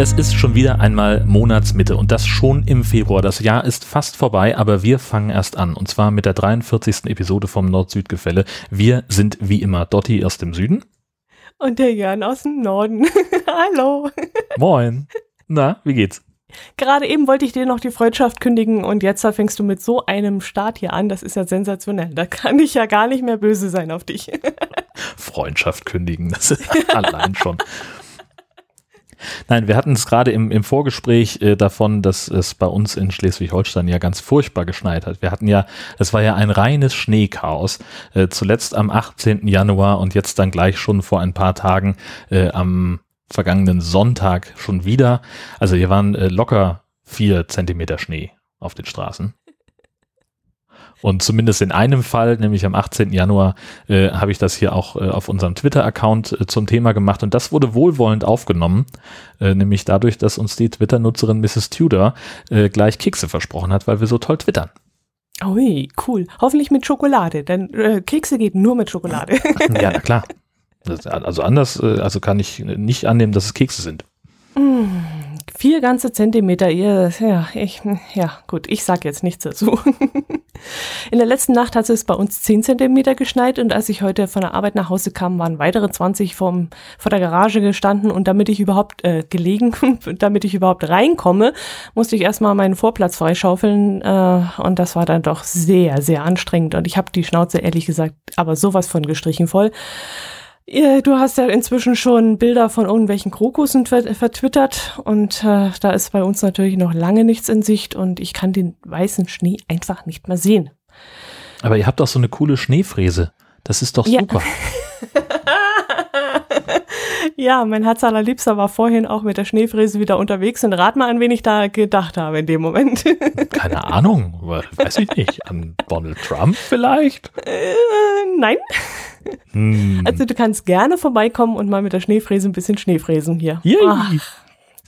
Es ist schon wieder einmal Monatsmitte und das schon im Februar. Das Jahr ist fast vorbei, aber wir fangen erst an und zwar mit der 43. Episode vom Nord-Süd-Gefälle. Wir sind wie immer Dotti aus dem Süden. Und der Jan aus dem Norden. Hallo. Moin. Na, wie geht's? Gerade eben wollte ich dir noch die Freundschaft kündigen und jetzt fängst du mit so einem Start hier an. Das ist ja sensationell. Da kann ich ja gar nicht mehr böse sein auf dich. Freundschaft kündigen, das ist allein schon. Nein, wir hatten es gerade im, im Vorgespräch äh, davon, dass es bei uns in Schleswig-Holstein ja ganz furchtbar geschneit hat. Wir hatten ja, es war ja ein reines Schneechaos. Äh, zuletzt am 18. Januar und jetzt dann gleich schon vor ein paar Tagen äh, am vergangenen Sonntag schon wieder. Also hier waren äh, locker vier Zentimeter Schnee auf den Straßen. Und zumindest in einem Fall, nämlich am 18. Januar, äh, habe ich das hier auch äh, auf unserem Twitter-Account äh, zum Thema gemacht. Und das wurde wohlwollend aufgenommen, äh, nämlich dadurch, dass uns die Twitter-Nutzerin Mrs. Tudor äh, gleich Kekse versprochen hat, weil wir so toll twittern. Ui, cool. Hoffentlich mit Schokolade, denn äh, Kekse geht nur mit Schokolade. ja, na klar. Das, also anders, also kann ich nicht annehmen, dass es Kekse sind. Mm, vier ganze Zentimeter, ja, ich, ja, gut, ich sag jetzt nichts dazu. In der letzten Nacht hat es bei uns 10 Zentimeter geschneit und als ich heute von der Arbeit nach Hause kam, waren weitere 20 vom, vor der Garage gestanden und damit ich überhaupt äh, gelegen, damit ich überhaupt reinkomme, musste ich erstmal meinen Vorplatz freischaufeln äh, und das war dann doch sehr, sehr anstrengend und ich habe die Schnauze ehrlich gesagt aber sowas von gestrichen voll. Du hast ja inzwischen schon Bilder von irgendwelchen Krokussen vertwittert und äh, da ist bei uns natürlich noch lange nichts in Sicht und ich kann den weißen Schnee einfach nicht mehr sehen. Aber ihr habt doch so eine coole Schneefräse. Das ist doch super. Ja. ja, mein Herz allerliebster war vorhin auch mit der Schneefräse wieder unterwegs und rat mal, an wen ich da gedacht habe in dem Moment. Keine Ahnung, weiß ich nicht. An Donald Trump vielleicht? Äh, nein. Hm. Also du kannst gerne vorbeikommen und mal mit der Schneefräse ein bisschen Schneefräsen hier. Ach,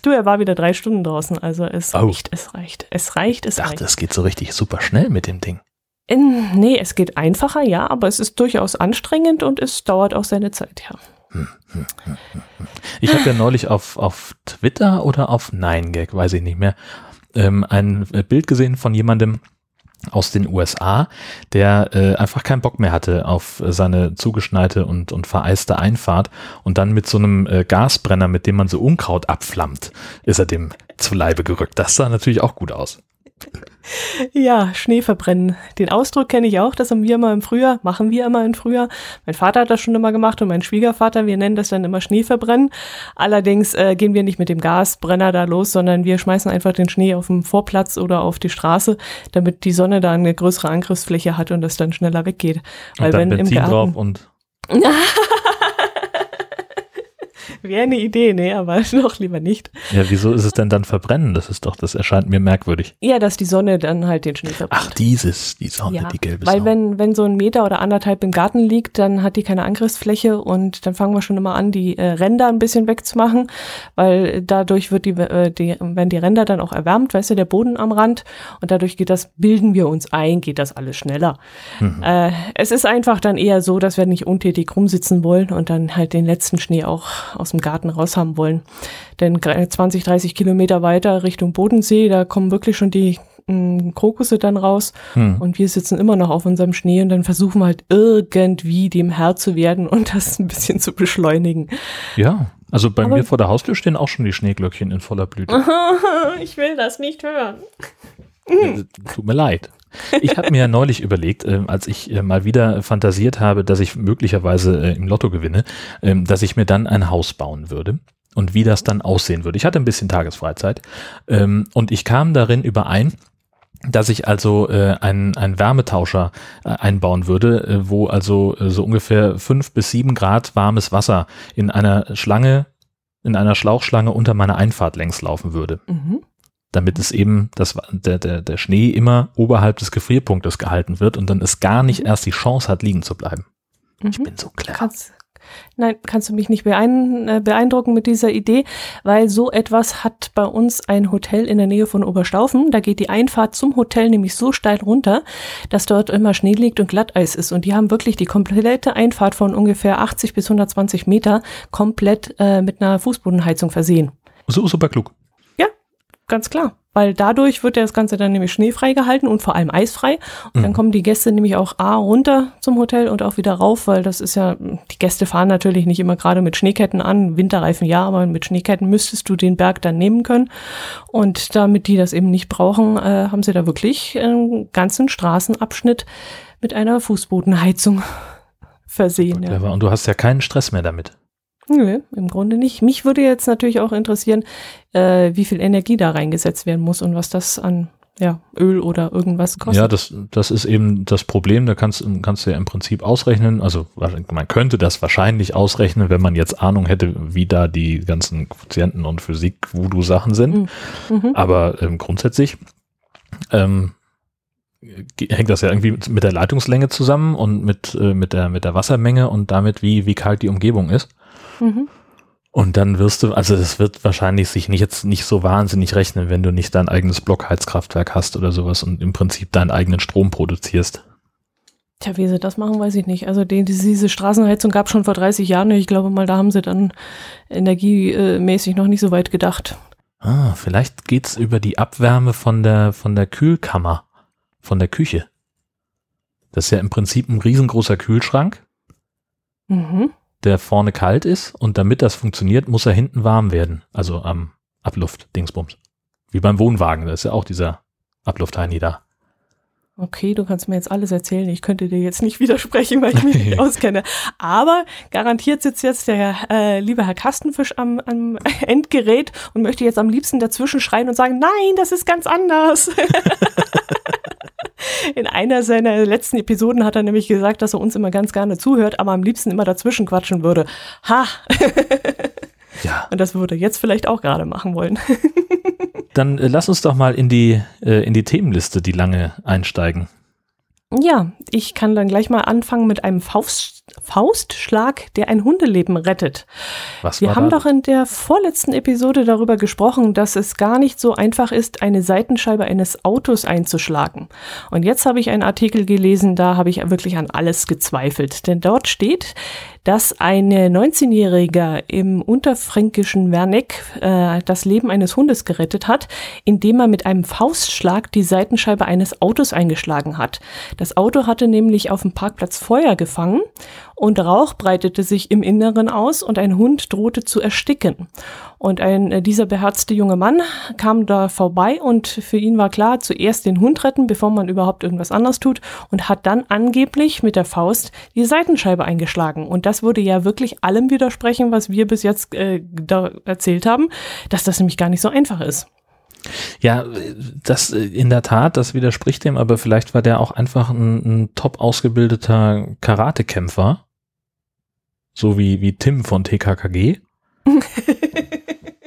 du, er war wieder drei Stunden draußen, also es oh. reicht, es reicht, es reicht, es ich dachte, reicht. es geht so richtig super schnell mit dem Ding. In, nee, es geht einfacher, ja, aber es ist durchaus anstrengend und es dauert auch seine Zeit, ja. Hm, hm, hm, ich habe ja neulich auf, auf Twitter oder auf Nine Gag, weiß ich nicht mehr, ähm, ein Bild gesehen von jemandem, aus den USA, der äh, einfach keinen Bock mehr hatte auf seine zugeschneite und, und vereiste Einfahrt und dann mit so einem äh, Gasbrenner, mit dem man so Unkraut abflammt, ist er dem zu Leibe gerückt. Das sah natürlich auch gut aus. Ja, Schnee verbrennen. Den Ausdruck kenne ich auch, das haben wir immer im Frühjahr, machen wir immer im Frühjahr. Mein Vater hat das schon immer gemacht und mein Schwiegervater, wir nennen das dann immer Schnee verbrennen. Allerdings äh, gehen wir nicht mit dem Gasbrenner da los, sondern wir schmeißen einfach den Schnee auf den Vorplatz oder auf die Straße, damit die Sonne da eine größere Angriffsfläche hat und das dann schneller weggeht. Weil und dann wenn Benzin im Garten, drauf und Wäre eine Idee, nee, aber noch lieber nicht. Ja, wieso ist es denn dann verbrennen? Das ist doch, das erscheint mir merkwürdig. Ja, dass die Sonne dann halt den Schnee verbrennt. Ach, dieses, die Sonne, ja, die gelbe Weil Sonne. wenn, wenn so ein Meter oder anderthalb im Garten liegt, dann hat die keine Angriffsfläche und dann fangen wir schon immer an, die äh, Ränder ein bisschen wegzumachen, weil dadurch wird die, äh, die, wenn die Ränder dann auch erwärmt, weißt du, der Boden am Rand und dadurch geht das, bilden wir uns ein, geht das alles schneller. Mhm. Äh, es ist einfach dann eher so, dass wir nicht untätig rumsitzen wollen und dann halt den letzten Schnee auch aus aus dem Garten raus haben wollen. Denn 20, 30 Kilometer weiter Richtung Bodensee, da kommen wirklich schon die mm, Krokusse dann raus hm. und wir sitzen immer noch auf unserem Schnee und dann versuchen wir halt irgendwie dem Herr zu werden und das ein bisschen zu beschleunigen. Ja, also bei Aber mir vor der Haustür stehen auch schon die Schneeglöckchen in voller Blüte. ich will das nicht hören. Tut mir leid. Ich habe mir ja neulich überlegt, äh, als ich äh, mal wieder fantasiert habe, dass ich möglicherweise äh, im Lotto gewinne, ähm, dass ich mir dann ein Haus bauen würde und wie das dann aussehen würde. Ich hatte ein bisschen Tagesfreizeit ähm, und ich kam darin überein, dass ich also äh, einen, einen Wärmetauscher äh, einbauen würde, äh, wo also äh, so ungefähr fünf bis sieben Grad warmes Wasser in einer Schlange, in einer Schlauchschlange unter meiner Einfahrt längs laufen würde. Mhm damit es eben das, der, der, der Schnee immer oberhalb des Gefrierpunktes gehalten wird und dann es gar nicht mhm. erst die Chance hat, liegen zu bleiben. Mhm. Ich bin so clever. Kannst, nein, kannst du mich nicht äh, beeindrucken mit dieser Idee, weil so etwas hat bei uns ein Hotel in der Nähe von Oberstaufen. Da geht die Einfahrt zum Hotel nämlich so steil runter, dass dort immer Schnee liegt und Glatteis ist. Und die haben wirklich die komplette Einfahrt von ungefähr 80 bis 120 Meter komplett äh, mit einer Fußbodenheizung versehen. So super klug. Ganz klar. Weil dadurch wird ja das Ganze dann nämlich schneefrei gehalten und vor allem eisfrei. Und dann Mhm. kommen die Gäste nämlich auch A runter zum Hotel und auch wieder rauf, weil das ist ja, die Gäste fahren natürlich nicht immer gerade mit Schneeketten an. Winterreifen ja, aber mit Schneeketten müsstest du den Berg dann nehmen können. Und damit die das eben nicht brauchen, äh, haben sie da wirklich einen ganzen Straßenabschnitt mit einer Fußbodenheizung versehen. Ja. Und du hast ja keinen Stress mehr damit. Nö, im Grunde nicht. Mich würde jetzt natürlich auch interessieren, äh, wie viel Energie da reingesetzt werden muss und was das an ja, Öl oder irgendwas kostet. Ja, das, das ist eben das Problem. Da kannst, kannst du ja im Prinzip ausrechnen. Also man könnte das wahrscheinlich ausrechnen, wenn man jetzt Ahnung hätte, wie da die ganzen Quotienten und Physik-Voodoo-Sachen sind. Mhm. Aber ähm, grundsätzlich ähm, hängt das ja irgendwie mit, mit der Leitungslänge zusammen und mit, äh, mit, der, mit der Wassermenge und damit, wie, wie kalt die Umgebung ist. Mhm. Und dann wirst du, also das wird wahrscheinlich sich nicht jetzt nicht so wahnsinnig rechnen, wenn du nicht dein eigenes Blockheizkraftwerk hast oder sowas und im Prinzip deinen eigenen Strom produzierst. Tja, wie sie das machen, weiß ich nicht. Also die, diese Straßenheizung gab schon vor 30 Jahren. Ich glaube mal, da haben sie dann energiemäßig noch nicht so weit gedacht. Ah, vielleicht geht's über die Abwärme von der, von der Kühlkammer, von der Küche. Das ist ja im Prinzip ein riesengroßer Kühlschrank, Mhm. Der vorne kalt ist und damit das funktioniert, muss er hinten warm werden. Also am Abluft-Dingsbums. Wie beim Wohnwagen, da ist ja auch dieser Abluft-Heini da. Okay, du kannst mir jetzt alles erzählen. Ich könnte dir jetzt nicht widersprechen, weil ich mich nicht auskenne. Aber garantiert sitzt jetzt der äh, liebe Herr Kastenfisch am, am Endgerät und möchte jetzt am liebsten dazwischen schreien und sagen, nein, das ist ganz anders. In einer seiner letzten Episoden hat er nämlich gesagt, dass er uns immer ganz gerne zuhört, aber am liebsten immer dazwischen quatschen würde. Ha! Ja. Und das würde er jetzt vielleicht auch gerade machen wollen. Dann äh, lass uns doch mal in die, äh, in die Themenliste, die lange einsteigen. Ja, ich kann dann gleich mal anfangen mit einem Faust, Faustschlag, der ein Hundeleben rettet. Was Wir haben da? doch in der vorletzten Episode darüber gesprochen, dass es gar nicht so einfach ist, eine Seitenscheibe eines Autos einzuschlagen. Und jetzt habe ich einen Artikel gelesen, da habe ich wirklich an alles gezweifelt. Denn dort steht, dass eine 19-Jährige im unterfränkischen Werneck äh, das Leben eines Hundes gerettet hat, indem er mit einem Faustschlag die Seitenscheibe eines Autos eingeschlagen hat. Das Auto hatte nämlich auf dem Parkplatz Feuer gefangen und Rauch breitete sich im Inneren aus und ein Hund drohte zu ersticken. Und ein, äh, dieser beherzte junge Mann kam da vorbei und für ihn war klar, zuerst den Hund retten, bevor man überhaupt irgendwas anderes tut und hat dann angeblich mit der Faust die Seitenscheibe eingeschlagen. Und das würde ja wirklich allem widersprechen, was wir bis jetzt äh, da erzählt haben, dass das nämlich gar nicht so einfach ist. Ja, das äh, in der Tat, das widerspricht dem, aber vielleicht war der auch einfach ein, ein top ausgebildeter Karatekämpfer. So wie, wie Tim von TKKG.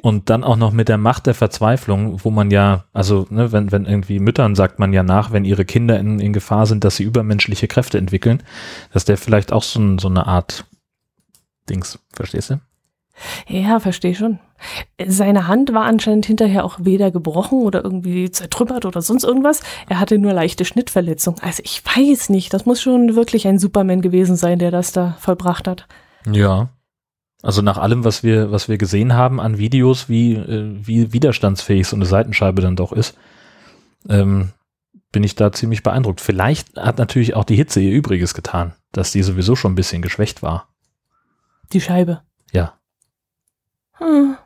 Und dann auch noch mit der Macht der Verzweiflung, wo man ja, also ne, wenn, wenn irgendwie Müttern sagt man ja nach, wenn ihre Kinder in, in Gefahr sind, dass sie übermenschliche Kräfte entwickeln, dass der vielleicht auch so, so eine Art Dings, verstehst du? Ja, verstehe schon. Seine Hand war anscheinend hinterher auch weder gebrochen oder irgendwie zertrümmert oder sonst irgendwas. Er hatte nur leichte Schnittverletzungen. Also ich weiß nicht, das muss schon wirklich ein Superman gewesen sein, der das da vollbracht hat. Ja. Also nach allem, was wir, was wir gesehen haben an Videos, wie, äh, wie widerstandsfähig so eine Seitenscheibe dann doch ist, ähm, bin ich da ziemlich beeindruckt. Vielleicht hat natürlich auch die Hitze ihr Übriges getan, dass die sowieso schon ein bisschen geschwächt war. Die Scheibe. Ja. Hm.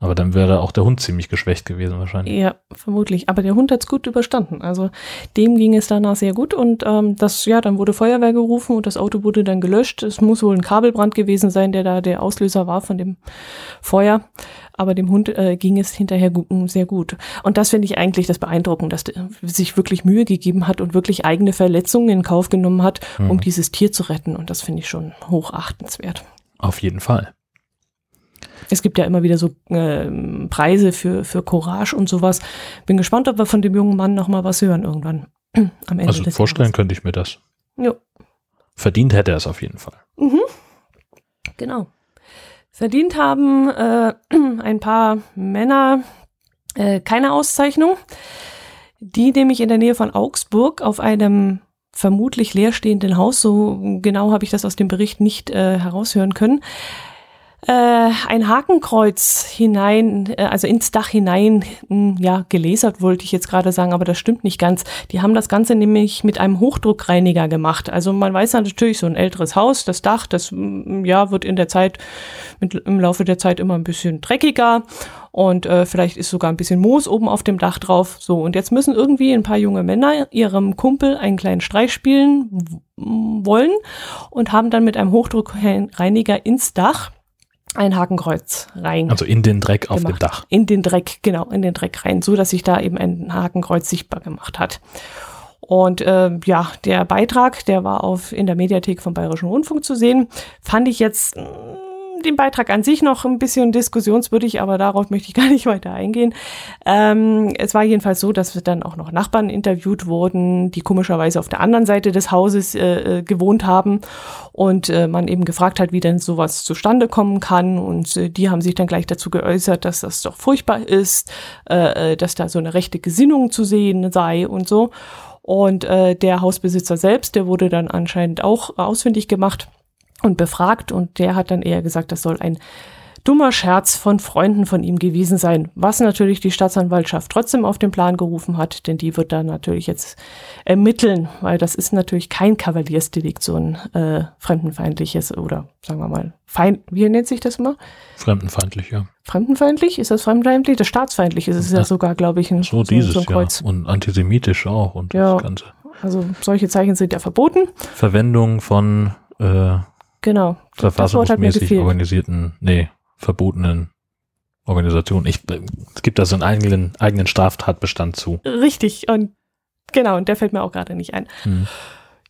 Aber dann wäre auch der Hund ziemlich geschwächt gewesen wahrscheinlich. Ja, vermutlich. Aber der Hund hat's gut überstanden. Also dem ging es danach sehr gut und ähm, das, ja, dann wurde Feuerwehr gerufen und das Auto wurde dann gelöscht. Es muss wohl ein Kabelbrand gewesen sein, der da der Auslöser war von dem Feuer. Aber dem Hund äh, ging es hinterher gu sehr gut. Und das finde ich eigentlich das Beeindruckende, dass der sich wirklich Mühe gegeben hat und wirklich eigene Verletzungen in Kauf genommen hat, um Mhm. dieses Tier zu retten. Und das finde ich schon hochachtenswert. Auf jeden Fall. Es gibt ja immer wieder so ähm, Preise für, für Courage und sowas. Bin gespannt, ob wir von dem jungen Mann noch mal was hören irgendwann am Ende Also vorstellen könnte ich mir das. Jahres. Verdient hätte er es auf jeden Fall. Mhm. Genau. Verdient haben äh, ein paar Männer äh, keine Auszeichnung. Die nämlich in der Nähe von Augsburg auf einem vermutlich leerstehenden Haus, so genau habe ich das aus dem Bericht nicht äh, heraushören können, äh, ein Hakenkreuz hinein, äh, also ins Dach hinein, hm, ja, gelasert wollte ich jetzt gerade sagen, aber das stimmt nicht ganz. Die haben das Ganze nämlich mit einem Hochdruckreiniger gemacht. Also man weiß natürlich, so ein älteres Haus, das Dach, das hm, ja, wird in der Zeit, mit, im Laufe der Zeit immer ein bisschen dreckiger und äh, vielleicht ist sogar ein bisschen Moos oben auf dem Dach drauf. So, und jetzt müssen irgendwie ein paar junge Männer ihrem Kumpel einen kleinen Streich spielen wollen und haben dann mit einem Hochdruckreiniger ins Dach ein Hakenkreuz rein. Also in den Dreck auf dem Dach. In den Dreck, genau, in den Dreck rein, so dass sich da eben ein Hakenkreuz sichtbar gemacht hat. Und äh, ja, der Beitrag, der war auf in der Mediathek vom Bayerischen Rundfunk zu sehen, fand ich jetzt mh, den Beitrag an sich noch ein bisschen diskussionswürdig, aber darauf möchte ich gar nicht weiter eingehen. Ähm, es war jedenfalls so, dass dann auch noch Nachbarn interviewt wurden, die komischerweise auf der anderen Seite des Hauses äh, äh, gewohnt haben und äh, man eben gefragt hat, wie denn sowas zustande kommen kann. Und äh, die haben sich dann gleich dazu geäußert, dass das doch furchtbar ist, äh, äh dass da so eine rechte Gesinnung zu sehen sei und so. Und der Hausbesitzer selbst, der wurde dann anscheinend auch ausfindig gemacht und befragt und der hat dann eher gesagt, das soll ein dummer Scherz von Freunden von ihm gewesen sein, was natürlich die Staatsanwaltschaft trotzdem auf den Plan gerufen hat, denn die wird da natürlich jetzt ermitteln, weil das ist natürlich kein Kavaliersdelikt, so ein äh, fremdenfeindliches oder sagen wir mal, feind, wie nennt sich das immer? Fremdenfeindlich, ja. Fremdenfeindlich? Ist das fremdenfeindlich? Das staatsfeindlich ist es ja, ja sogar, glaube ich, ein, so, dieses, so ein Kreuz. Ja. Und antisemitisch auch und ja, das Ganze. Also solche Zeichen sind ja verboten. Verwendung von äh, Genau. Verfassungsmäßig organisierten, nee, verbotenen Organisationen. Ich, es gibt da so einen eigenen, eigenen Straftatbestand zu. Richtig, und genau, und der fällt mir auch gerade nicht ein. Hm.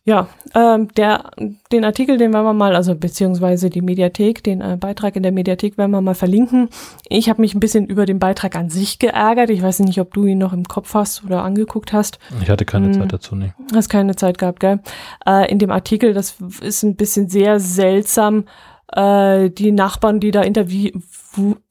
Ja, ähm, der, den Artikel, den werden wir mal, also beziehungsweise die Mediathek, den äh, Beitrag in der Mediathek werden wir mal verlinken. Ich habe mich ein bisschen über den Beitrag an sich geärgert. Ich weiß nicht, ob du ihn noch im Kopf hast oder angeguckt hast. Ich hatte keine hm, Zeit dazu, nee. Hast keine Zeit gehabt, gell? Äh, in dem Artikel, das ist ein bisschen sehr seltsam. Äh, die Nachbarn, die da interview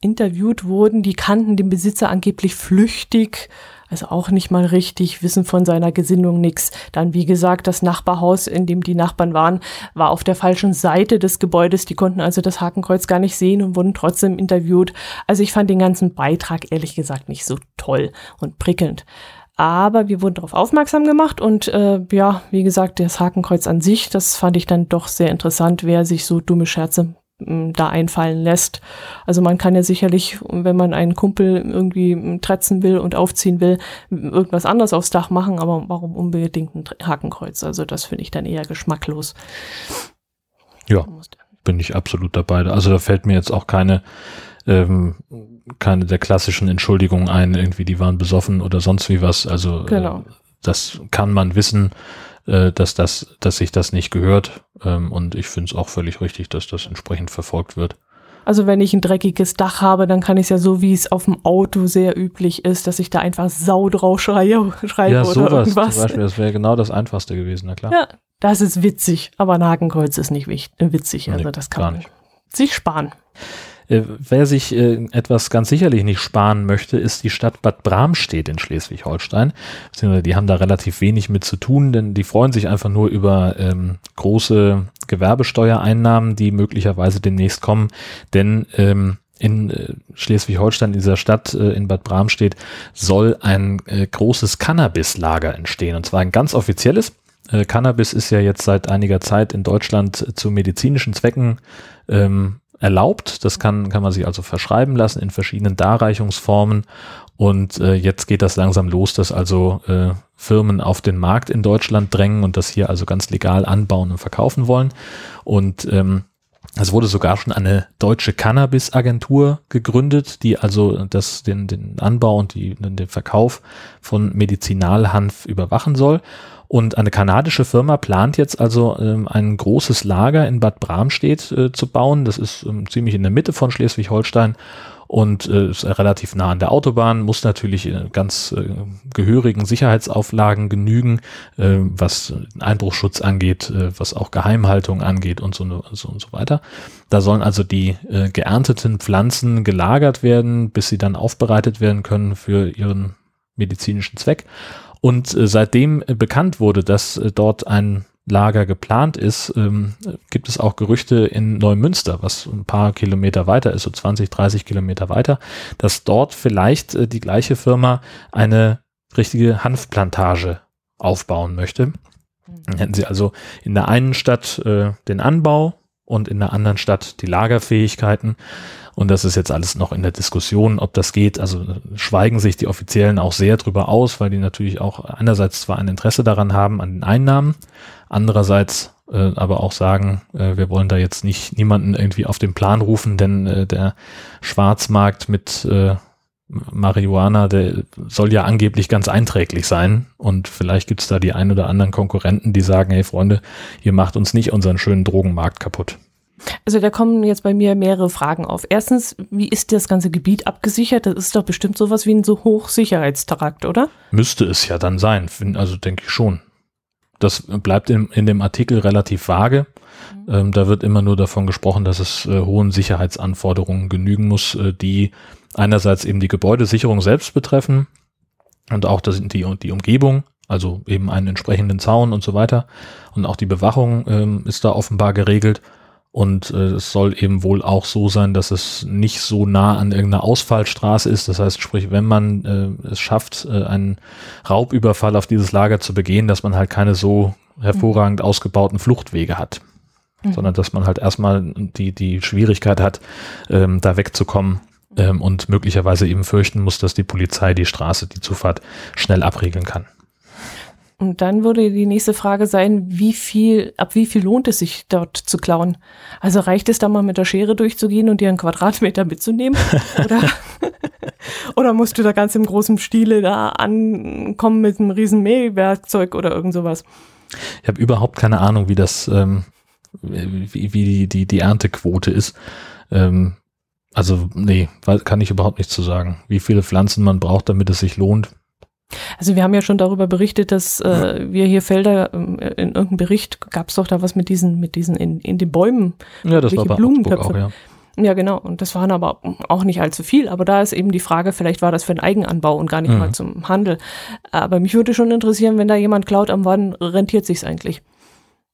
interviewt wurden, die kannten den Besitzer angeblich flüchtig also auch nicht mal richtig, wissen von seiner Gesinnung nichts. Dann, wie gesagt, das Nachbarhaus, in dem die Nachbarn waren, war auf der falschen Seite des Gebäudes. Die konnten also das Hakenkreuz gar nicht sehen und wurden trotzdem interviewt. Also ich fand den ganzen Beitrag ehrlich gesagt nicht so toll und prickelnd. Aber wir wurden darauf aufmerksam gemacht und äh, ja, wie gesagt, das Hakenkreuz an sich, das fand ich dann doch sehr interessant, wer sich so dumme Scherze da einfallen lässt. Also man kann ja sicherlich, wenn man einen Kumpel irgendwie tretzen will und aufziehen will, irgendwas anderes aufs Dach machen, aber warum unbedingt ein Hakenkreuz? Also das finde ich dann eher geschmacklos. Ja, bin ich absolut dabei. Also da fällt mir jetzt auch keine ähm, keine der klassischen Entschuldigungen ein, irgendwie die waren besoffen oder sonst wie was. Also genau. äh, das kann man wissen äh, dass das, dass sich das nicht gehört. Ähm, und ich finde es auch völlig richtig, dass das entsprechend verfolgt wird. Also wenn ich ein dreckiges Dach habe, dann kann ich es ja so, wie es auf dem Auto sehr üblich ist, dass ich da einfach Sau drauf schreie, schreibe ja, sowas, oder irgendwas. Zum Beispiel, das wäre genau das Einfachste gewesen, na klar. Ja, das ist witzig, aber ein Hakenkreuz ist nicht witzig. Also nee, das kann man sich sparen. Äh, wer sich äh, etwas ganz sicherlich nicht sparen möchte, ist die Stadt Bad Bramstedt in Schleswig-Holstein. Die haben da relativ wenig mit zu tun, denn die freuen sich einfach nur über ähm, große Gewerbesteuereinnahmen, die möglicherweise demnächst kommen. Denn ähm, in äh, Schleswig-Holstein, dieser Stadt äh, in Bad Bramstedt, soll ein großes Cannabis-Lager entstehen. Und zwar ein ganz offizielles. Cannabis ist ja jetzt seit einiger Zeit in Deutschland zu medizinischen Zwecken ähm, erlaubt. Das kann, kann man sich also verschreiben lassen in verschiedenen Darreichungsformen. Und äh, jetzt geht das langsam los, dass also äh, Firmen auf den Markt in Deutschland drängen und das hier also ganz legal anbauen und verkaufen wollen. Und ähm, es wurde sogar schon eine deutsche Cannabis-Agentur gegründet, die also das, den, den Anbau und die, den Verkauf von Medizinalhanf überwachen soll. Und eine kanadische Firma plant jetzt also ähm, ein großes Lager in Bad Bramstedt äh, zu bauen. Das ist ähm, ziemlich in der Mitte von Schleswig-Holstein und äh, ist relativ nah an der Autobahn, muss natürlich ganz äh, gehörigen Sicherheitsauflagen genügen, was Einbruchschutz angeht, was auch Geheimhaltung angeht und so, so und so weiter. Da sollen also die geernteten Pflanzen gelagert werden, bis sie dann aufbereitet werden können für ihren medizinischen Zweck. Und äh, seitdem äh, bekannt wurde, dass äh, dort ein Lager geplant ist, ähm, gibt es auch Gerüchte in Neumünster, was ein paar Kilometer weiter ist, so 20, 30 Kilometer weiter, dass dort vielleicht äh, die gleiche Firma eine richtige Hanfplantage aufbauen möchte. Mhm. Dann hätten sie also in der einen Stadt äh, den Anbau und in der anderen Stadt die Lagerfähigkeiten. Und das ist jetzt alles noch in der Diskussion, ob das geht. Also schweigen sich die Offiziellen auch sehr drüber aus, weil die natürlich auch einerseits zwar ein Interesse daran haben, an den Einnahmen, andererseits äh, aber auch sagen, äh, wir wollen da jetzt nicht niemanden irgendwie auf den Plan rufen, denn äh, der Schwarzmarkt mit äh, Marihuana, der soll ja angeblich ganz einträglich sein. Und vielleicht gibt's da die ein oder anderen Konkurrenten, die sagen, hey Freunde, ihr macht uns nicht unseren schönen Drogenmarkt kaputt. Also da kommen jetzt bei mir mehrere Fragen auf. Erstens, wie ist das ganze Gebiet abgesichert? Das ist doch bestimmt sowas wie ein so Hochsicherheitstrakt, oder? Müsste es ja dann sein, also denke ich schon. Das bleibt in, in dem Artikel relativ vage. Mhm. Ähm, da wird immer nur davon gesprochen, dass es äh, hohen Sicherheitsanforderungen genügen muss, äh, die einerseits eben die Gebäudesicherung selbst betreffen und auch das, die, die Umgebung, also eben einen entsprechenden Zaun und so weiter. Und auch die Bewachung ähm, ist da offenbar geregelt. Und äh, es soll eben wohl auch so sein, dass es nicht so nah an irgendeiner Ausfallstraße ist. Das heißt, sprich, wenn man äh, es schafft, äh, einen Raubüberfall auf dieses Lager zu begehen, dass man halt keine so hervorragend ausgebauten Fluchtwege hat. Mhm. Sondern dass man halt erstmal die, die Schwierigkeit hat, ähm, da wegzukommen ähm, und möglicherweise eben fürchten muss, dass die Polizei die Straße, die Zufahrt schnell abriegeln kann. Und dann würde die nächste Frage sein, wie viel, ab wie viel lohnt es sich dort zu klauen? Also reicht es da mal mit der Schere durchzugehen und dir einen Quadratmeter mitzunehmen? Oder, oder musst du da ganz im großen Stile da ankommen mit einem riesen Mähwerkzeug oder irgend sowas? Ich habe überhaupt keine Ahnung, wie das, ähm, wie, wie die, die, die Erntequote ist. Ähm, also, nee, kann ich überhaupt nichts zu sagen. Wie viele Pflanzen man braucht, damit es sich lohnt, also wir haben ja schon darüber berichtet, dass äh, wir hier Felder, ähm, in irgendeinem Bericht gab es doch da was mit diesen, mit diesen in, in den Bäumen. Ja, das war bei Blumentöpfe. Auch, ja. Ja, genau. Und das waren aber auch nicht allzu viel. Aber da ist eben die Frage, vielleicht war das für einen Eigenanbau und gar nicht mhm. mal zum Handel. Aber mich würde schon interessieren, wenn da jemand klaut am wann rentiert sich's eigentlich?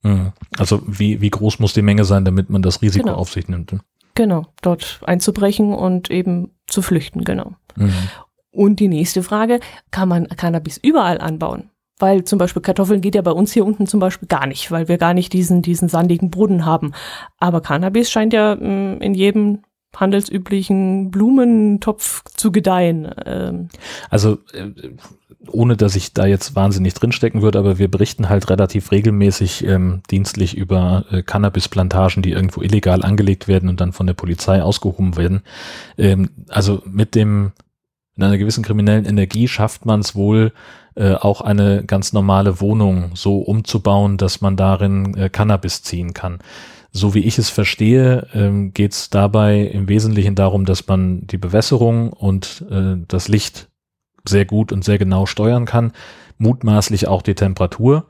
Mhm. Also wie, wie groß muss die Menge sein, damit man das Risiko genau. auf sich nimmt? Ne? Genau, dort einzubrechen und eben zu flüchten, genau. Mhm. Und die nächste Frage, kann man Cannabis überall anbauen? Weil zum Beispiel Kartoffeln geht ja bei uns hier unten zum Beispiel gar nicht, weil wir gar nicht diesen, diesen sandigen Boden haben. Aber Cannabis scheint ja mm, in jedem handelsüblichen Blumentopf zu gedeihen. Ähm. Also äh, ohne dass ich da jetzt wahnsinnig drinstecken würde, aber wir berichten halt relativ regelmäßig ähm, dienstlich über äh, Cannabisplantagen, die irgendwo illegal angelegt werden und dann von der Polizei ausgehoben werden. Ähm, also mit dem in einer gewissen kriminellen Energie schafft man es wohl, äh, auch eine ganz normale Wohnung so umzubauen, dass man darin äh, Cannabis ziehen kann. So wie ich es verstehe, ähm, geht es dabei im Wesentlichen darum, dass man die Bewässerung und äh, das Licht sehr gut und sehr genau steuern kann, mutmaßlich auch die Temperatur.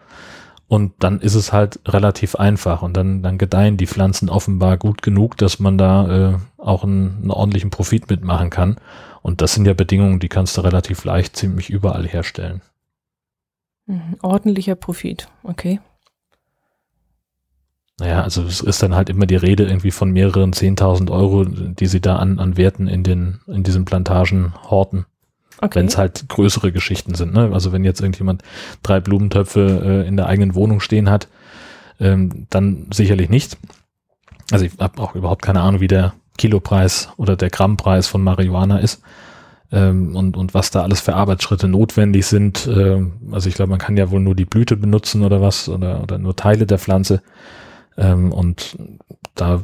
Und dann ist es halt relativ einfach und dann, dann gedeihen die Pflanzen offenbar gut genug, dass man da äh, auch einen, einen ordentlichen Profit mitmachen kann. Und das sind ja Bedingungen, die kannst du relativ leicht ziemlich überall herstellen. Mhm, ordentlicher Profit, okay. Naja, also es ist dann halt immer die Rede irgendwie von mehreren 10.000 Euro, die sie da an, an Werten in den, in diesen Plantagen horten. Okay. Wenn es halt größere Geschichten sind. Ne? Also wenn jetzt irgendjemand drei Blumentöpfe äh, in der eigenen Wohnung stehen hat, ähm, dann sicherlich nicht. Also ich habe auch überhaupt keine Ahnung, wie der Kilopreis oder der Grammpreis von Marihuana ist ähm, und, und was da alles für Arbeitsschritte notwendig sind. Ähm, also ich glaube, man kann ja wohl nur die Blüte benutzen oder was oder, oder nur Teile der Pflanze. Ähm, und da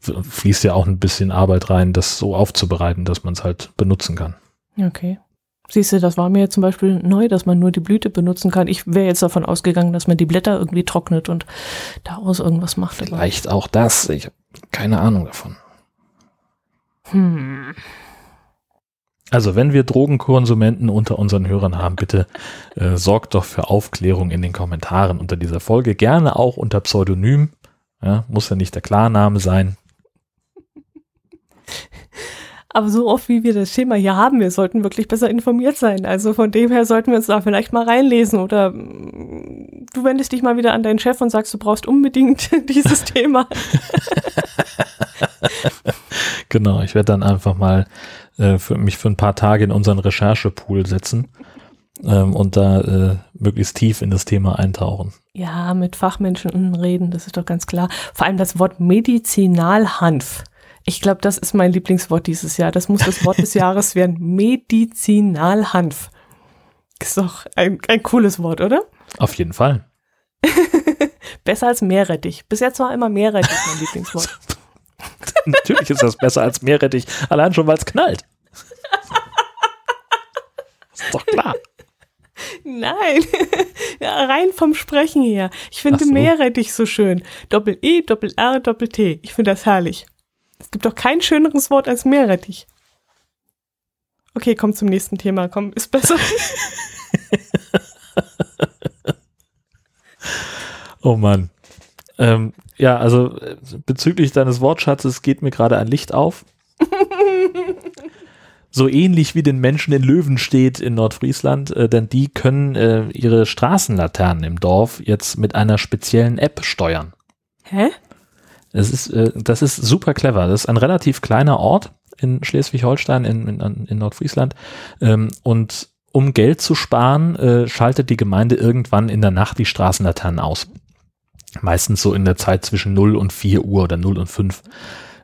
fließt ja auch ein bisschen Arbeit rein, das so aufzubereiten, dass man es halt benutzen kann. Okay. Siehst du, das war mir zum Beispiel neu, dass man nur die Blüte benutzen kann. Ich wäre jetzt davon ausgegangen, dass man die Blätter irgendwie trocknet und daraus irgendwas macht. Vielleicht auch das. Ich habe keine Ahnung davon. Hm. Also, wenn wir Drogenkonsumenten unter unseren Hörern haben, bitte äh, sorgt doch für Aufklärung in den Kommentaren unter dieser Folge. Gerne auch unter Pseudonym. Ja, muss ja nicht der Klarname sein. Aber so oft, wie wir das Thema hier haben, wir sollten wirklich besser informiert sein. Also von dem her sollten wir uns da vielleicht mal reinlesen oder mm, du wendest dich mal wieder an deinen Chef und sagst, du brauchst unbedingt dieses Thema. genau, ich werde dann einfach mal äh, für mich für ein paar Tage in unseren Recherchepool setzen ähm, und da äh, möglichst tief in das Thema eintauchen. Ja, mit Fachmenschen reden, das ist doch ganz klar. Vor allem das Wort Medizinalhanf. Ich glaube, das ist mein Lieblingswort dieses Jahr. Das muss das Wort des Jahres werden. Medizinalhanf. Ist doch ein, ein cooles Wort, oder? Auf jeden Fall. besser als Meerrettich. Bis jetzt war immer Meerrettich mein Lieblingswort. Natürlich ist das besser als Meerrettich, allein schon, weil es knallt. ist doch klar. Nein, ja, rein vom Sprechen her. Ich finde so. Meerrettich so schön. Doppel-E, Doppel-R, Doppel-T. Ich finde das herrlich. Es gibt doch kein schöneres Wort als Meerrettich. Okay, komm zum nächsten Thema. Komm, ist besser. oh Mann. Ähm, ja, also äh, bezüglich deines Wortschatzes geht mir gerade ein Licht auf. so ähnlich wie den Menschen in Löwenstedt in Nordfriesland, äh, denn die können äh, ihre Straßenlaternen im Dorf jetzt mit einer speziellen App steuern. Hä? Das ist, äh, das ist super clever. Das ist ein relativ kleiner Ort in Schleswig-Holstein, in, in, in, Nordfriesland. Ähm, und um Geld zu sparen, äh, schaltet die Gemeinde irgendwann in der Nacht die Straßenlaternen aus. Meistens so in der Zeit zwischen 0 und 4 Uhr oder 0 und 5.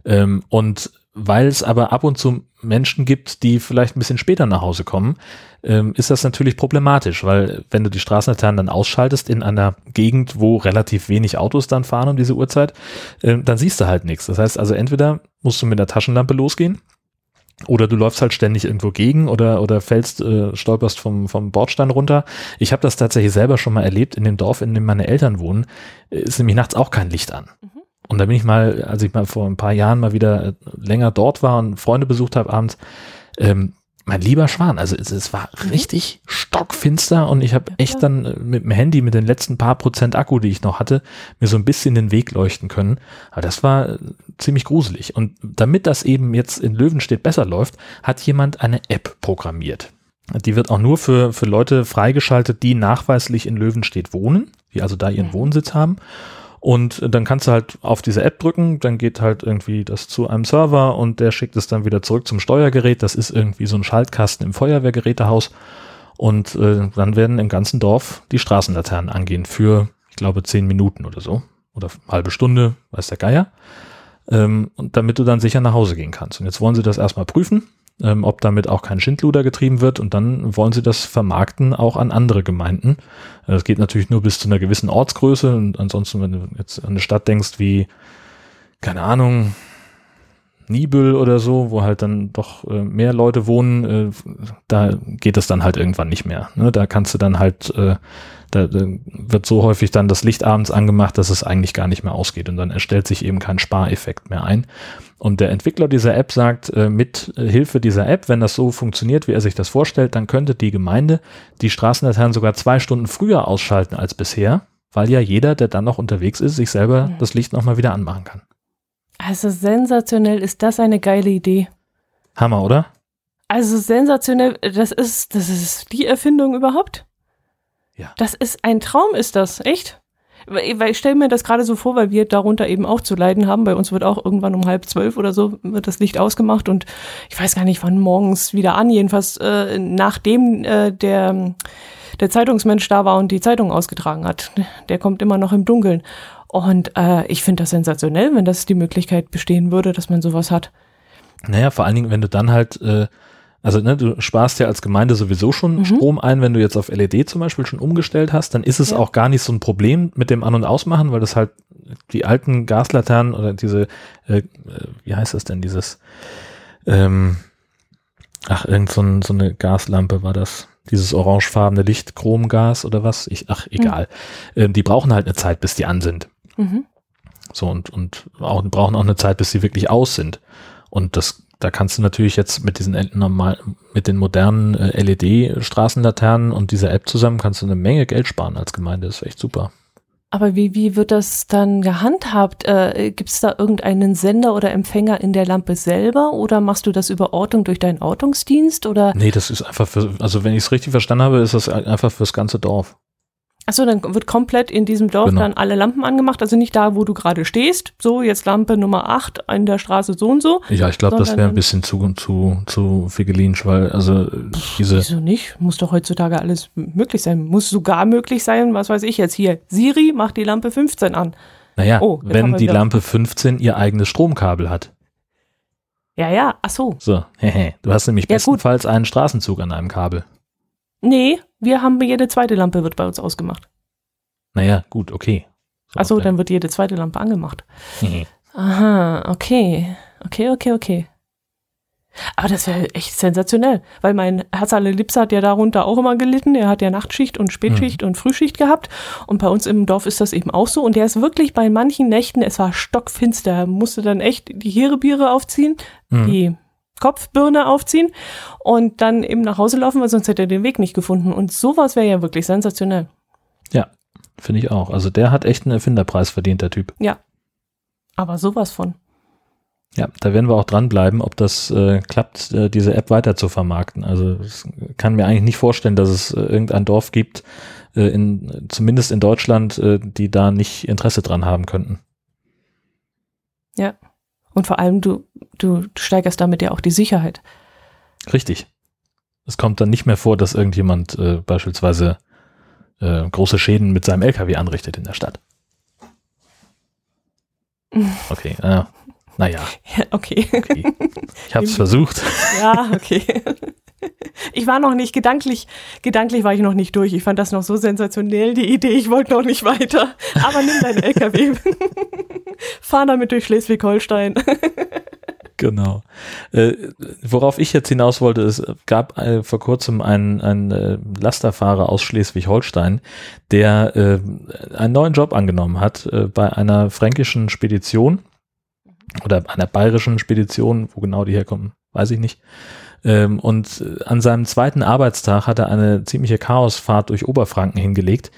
Ähm, und weil es aber ab und zu Menschen gibt, die vielleicht ein bisschen später nach Hause kommen, ähm, ist das natürlich problematisch, weil wenn du die Straßenlaternen dann ausschaltest in einer Gegend, wo relativ wenig Autos dann fahren um diese Uhrzeit, äh, dann siehst du halt nichts. Das heißt also entweder musst du mit der Taschenlampe losgehen oder du läufst halt ständig irgendwo gegen oder, oder fällst, äh, stolperst vom, vom Bordstein runter. Ich habe das tatsächlich selber schon mal erlebt in dem Dorf, in dem meine Eltern wohnen, äh, ist nämlich nachts auch kein Licht an. Mhm. Und da bin ich mal, als ich mal vor ein paar Jahren mal wieder äh, länger dort war und Freunde besucht habe abends, ähm, mein lieber Schwan, also es, es war mhm. richtig stockfinster und ich habe echt dann äh, mit dem Handy, mit den letzten paar Prozent Akku, die ich noch hatte, mir so ein bisschen den Weg leuchten können. Aber das war äh, ziemlich gruselig. Und damit das eben jetzt in Löwenstedt besser läuft, hat jemand eine App programmiert. Die wird auch nur für, für Leute freigeschaltet, die nachweislich in Löwenstedt wohnen, die also da ihren mhm. Wohnsitz haben. Und dann kannst du halt auf diese App drücken, dann geht halt irgendwie das zu einem Server und der schickt es dann wieder zurück zum Steuergerät. Das ist irgendwie so ein Schaltkasten im Feuerwehrgerätehaus. Und äh, dann werden im ganzen Dorf die Straßenlaternen angehen für, ich glaube, zehn Minuten oder so. Oder halbe Stunde, weiß der Geier. Ähm, und damit du dann sicher nach Hause gehen kannst. Und jetzt wollen sie das erstmal prüfen ähm, ob damit auch kein Schindluder getrieben wird und dann wollen sie das vermarkten auch an andere Gemeinden. Das geht natürlich nur bis zu einer gewissen Ortsgröße und ansonsten, wenn du jetzt an eine Stadt denkst wie, keine Ahnung, Nibel oder so, wo halt dann doch äh, mehr Leute wohnen, äh, da geht es dann halt irgendwann nicht mehr. Ne? Da kannst du dann halt, äh, da, da wird so häufig dann das Licht abends angemacht, dass es eigentlich gar nicht mehr ausgeht und dann erstellt sich eben kein Spareffekt mehr ein. Und der Entwickler dieser App sagt, äh, mit Hilfe dieser App, wenn das so funktioniert, wie er sich das vorstellt, dann könnte die Gemeinde die Straßenlaternen sogar zwei Stunden früher ausschalten als bisher, weil ja jeder, der dann noch unterwegs ist, sich selber das Licht nochmal wieder anmachen kann. Also sensationell, ist das eine geile Idee. Hammer, oder? Also sensationell, das ist, das ist die Erfindung überhaupt. Ja. Das ist ein Traum, ist das, echt? Weil ich stelle mir das gerade so vor, weil wir darunter eben auch zu leiden haben. Bei uns wird auch irgendwann um halb zwölf oder so wird das Licht ausgemacht und ich weiß gar nicht, wann morgens wieder an. Jedenfalls äh, nachdem äh, der, der Zeitungsmensch da war und die Zeitung ausgetragen hat. Der kommt immer noch im Dunkeln. Und äh, ich finde das sensationell, wenn das die Möglichkeit bestehen würde, dass man sowas hat. Naja, vor allen Dingen, wenn du dann halt, äh, also ne, du sparst ja als Gemeinde sowieso schon mhm. Strom ein, wenn du jetzt auf LED zum Beispiel schon umgestellt hast, dann ist es ja. auch gar nicht so ein Problem mit dem An- und Ausmachen, weil das halt die alten Gaslaternen oder diese, äh, wie heißt das denn, dieses, ähm, ach, irgend so, ein, so eine Gaslampe war das dieses orangefarbene Licht, Chromgas oder was, ich, ach, egal. Mhm. Ähm, die brauchen halt eine Zeit, bis die an sind. Mhm. So und, und auch, brauchen auch eine Zeit, bis sie wirklich aus sind. Und das, da kannst du natürlich jetzt mit diesen normal, mit den modernen äh, LED-Straßenlaternen und dieser App zusammen kannst du eine Menge Geld sparen als Gemeinde. Das ist echt super. Aber wie, wie wird das dann gehandhabt? Äh, Gibt es da irgendeinen Sender oder Empfänger in der Lampe selber oder machst du das über Ortung durch deinen Ortungsdienst oder? Nee, das ist einfach für, also wenn ich es richtig verstanden habe, ist das einfach fürs ganze Dorf. Achso, dann wird komplett in diesem Dorf Genau. dann alle Lampen angemacht, also nicht da, wo du gerade stehst. So, jetzt Lampe Nummer 8 in der Straße so und so. Ja, ich glaube, das wäre ein bisschen zu, zu, zu figelinsch, weil also äh, diese, Wieso nicht? Muss doch heutzutage alles möglich sein. Muss sogar möglich sein, was weiß ich jetzt hier. Siri, mach die Lampe 15 an. naja, Oh, wenn die wieder- Lampe 15 ihr eigenes Stromkabel hat. Ja, ja, ach so. So, hehe. Du hast nämlich Ja, gut. bestenfalls einen Straßenzug an einem Kabel. Nee, wir haben jede zweite Lampe wird bei uns ausgemacht. Naja, gut, okay. So, Achso, dann wird jede zweite Lampe angemacht. Hehe. Aha, okay. Okay, okay, okay. Aber das wäre echt sensationell, weil mein Herz Lips hat ja darunter auch immer gelitten. Er hat ja Nachtschicht und Spätschicht und Frühschicht gehabt. Und bei uns im Dorf ist das eben auch so. Und der ist wirklich bei manchen Nächten, es war stockfinster, er musste dann echt die Heerebiere aufziehen, Mhm. die Kopfbirne aufziehen und dann eben nach Hause laufen, weil sonst hätte er den Weg nicht gefunden. Und sowas wäre ja wirklich sensationell. Finde ich auch. Also der hat echt einen Erfinderpreis verdient, der Typ. Aber sowas von. Ja, da werden wir auch dranbleiben, ob das äh, klappt, äh, diese App weiter zu vermarkten. Also es kann mir eigentlich nicht vorstellen, dass es äh, irgendein Dorf gibt, äh, in, zumindest in Deutschland, äh, die da nicht Interesse dran haben könnten. Und vor allem, du, du steigerst damit ja auch die Sicherheit. Richtig. Es kommt dann nicht mehr vor, dass irgendjemand äh, beispielsweise äh, große Schäden mit seinem LKW anrichtet in der Stadt. Okay, äh, naja, Ja, okay. okay. Ich habe es versucht. Ja, okay. Ich war noch nicht gedanklich, gedanklich war ich noch nicht durch. Ich fand das noch so sensationell, die Idee. Ich wollte noch nicht weiter. Aber nimm deinen LKW. Fahr damit durch Schleswig-Holstein. Genau. Äh, worauf ich jetzt hinaus wollte, es gab äh, vor kurzem einen, einen äh, Lasterfahrer aus Schleswig-Holstein, der äh, einen neuen Job angenommen hat äh, bei einer fränkischen Spedition oder einer bayerischen Spedition, wo genau die herkommen, weiß ich nicht. Ähm, und äh, an seinem zweiten Arbeitstag hat er eine ziemliche Chaosfahrt durch Oberfranken hingelegt.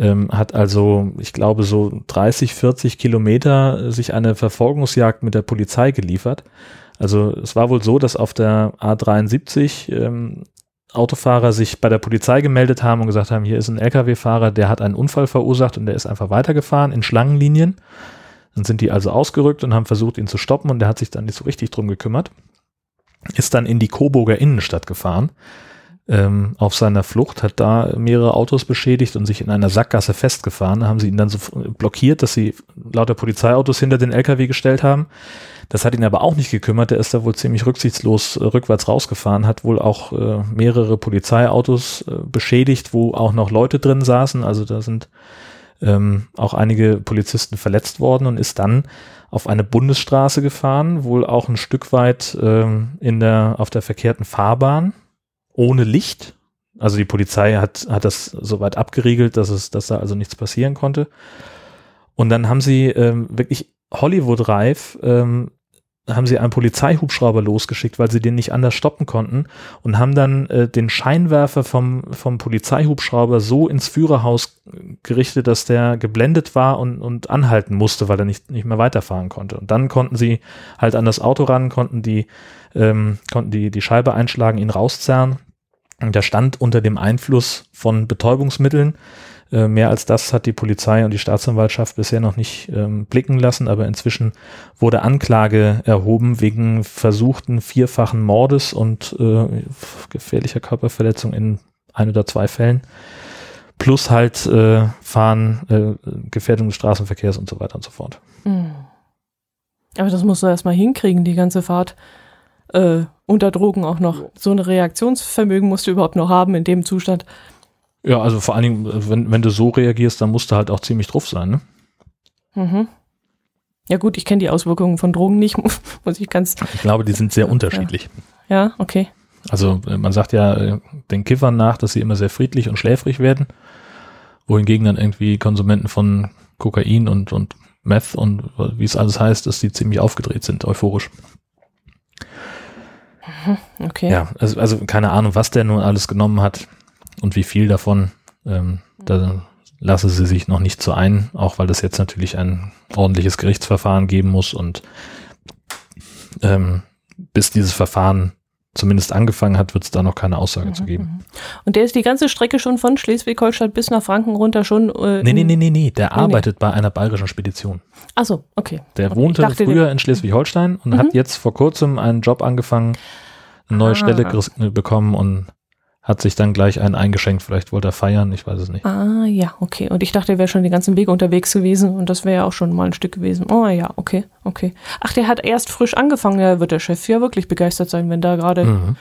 Ähm, hat also, ich glaube, so 30, 40 Kilometer äh, sich eine Verfolgungsjagd mit der Polizei geliefert. Also es war wohl so, dass auf der A73 ähm, Autofahrer sich bei der Polizei gemeldet haben und gesagt haben, hier ist ein Lkw-Fahrer, der hat einen Unfall verursacht und der ist einfach weitergefahren in Schlangenlinien. Dann sind die also ausgerückt und haben versucht, ihn zu stoppen und der hat sich dann nicht so richtig drum gekümmert. Ist dann in die Coburger Innenstadt gefahren. Ähm, auf seiner Flucht hat da mehrere Autos beschädigt und sich in einer Sackgasse festgefahren. Da haben sie ihn dann so blockiert, dass sie lauter Polizeiautos hinter den LKW gestellt haben. Das hat ihn aber auch nicht gekümmert. Der ist da wohl ziemlich rücksichtslos äh, rückwärts rausgefahren, hat wohl auch äh, mehrere Polizeiautos äh, beschädigt, wo auch noch Leute drin saßen. Also da sind ähm, auch einige Polizisten verletzt worden und ist dann auf eine Bundesstraße gefahren, wohl auch ein Stück weit ähm, in der, auf der verkehrten Fahrbahn, ohne Licht. Also die Polizei hat, hat das soweit abgeriegelt, dass es, dass da also nichts passieren konnte. Und dann haben sie ähm, wirklich Hollywood-reif ähm, haben sie einen Polizeihubschrauber losgeschickt, weil sie den nicht anders stoppen konnten und haben dann äh, den Scheinwerfer vom, vom Polizeihubschrauber so ins Führerhaus gerichtet, dass der geblendet war und, und anhalten musste, weil er nicht, nicht mehr weiterfahren konnte. Und dann konnten sie halt an das Auto ran, konnten die, ähm, konnten die, die Scheibe einschlagen, ihn rauszerren. Und der stand unter dem Einfluss von Betäubungsmitteln. Äh, mehr als das hat die Polizei und die Staatsanwaltschaft bisher noch nicht ähm, blicken lassen, aber inzwischen wurde Anklage erhoben wegen versuchten vierfachen Mordes und äh, gefährlicher Körperverletzung in ein oder zwei Fällen. Plus halt äh, Fahren, äh, Gefährdung des Straßenverkehrs und so weiter und so fort. Hm. Aber das musst du erstmal hinkriegen, die ganze Fahrt. Äh, unter Drogen auch noch. So ein Reaktionsvermögen musst du überhaupt noch haben in dem Zustand. Ja, also vor allen Dingen, äh, wenn, wenn du so reagierst, dann musst du halt auch ziemlich drauf sein, ne? Mhm. Ja gut, ich kenne die Auswirkungen von Drogen nicht, muss ich ganz. Ich glaube, die sind sehr unterschiedlich. Ja, okay. Also äh, man sagt ja äh, den Kiffern nach, dass sie immer sehr friedlich und schläfrig werden, wohingegen dann irgendwie Konsumenten von Kokain und, und Meth und wie es alles heißt, dass die ziemlich aufgedreht sind, euphorisch. Okay. Ja, also, also keine Ahnung, was der nun alles genommen hat und wie viel davon. Ähm, da lasse sie sich noch nicht so ein, auch weil das jetzt natürlich ein ordentliches Gerichtsverfahren geben muss und ähm, bis dieses Verfahren zumindest angefangen hat, wird es da noch keine Aussage mhm. zu geben. Mhm. Und der ist die ganze Strecke schon von Schleswig-Holstein bis nach Franken runter schon. Äh, nee, nee, nee, nee, nee, der nee, arbeitet nee. bei einer bayerischen Spedition. Ach so, okay. Der okay. wohnte dachte, früher in Schleswig-Holstein und mhm. hat jetzt vor kurzem einen Job angefangen, eine neue ah. Stelle bekommen und hat sich dann gleich einen eingeschenkt. Vielleicht wollte er feiern, ich weiß es nicht. Ah, ja, okay. Und ich dachte, er wäre schon den ganzen Weg unterwegs gewesen und das wäre ja auch schon mal ein Stück gewesen. Oh ja, okay, okay. Ach, der hat erst frisch angefangen. Ja, wird der Chef ja wirklich begeistert sein, wenn da gerade. Mhm.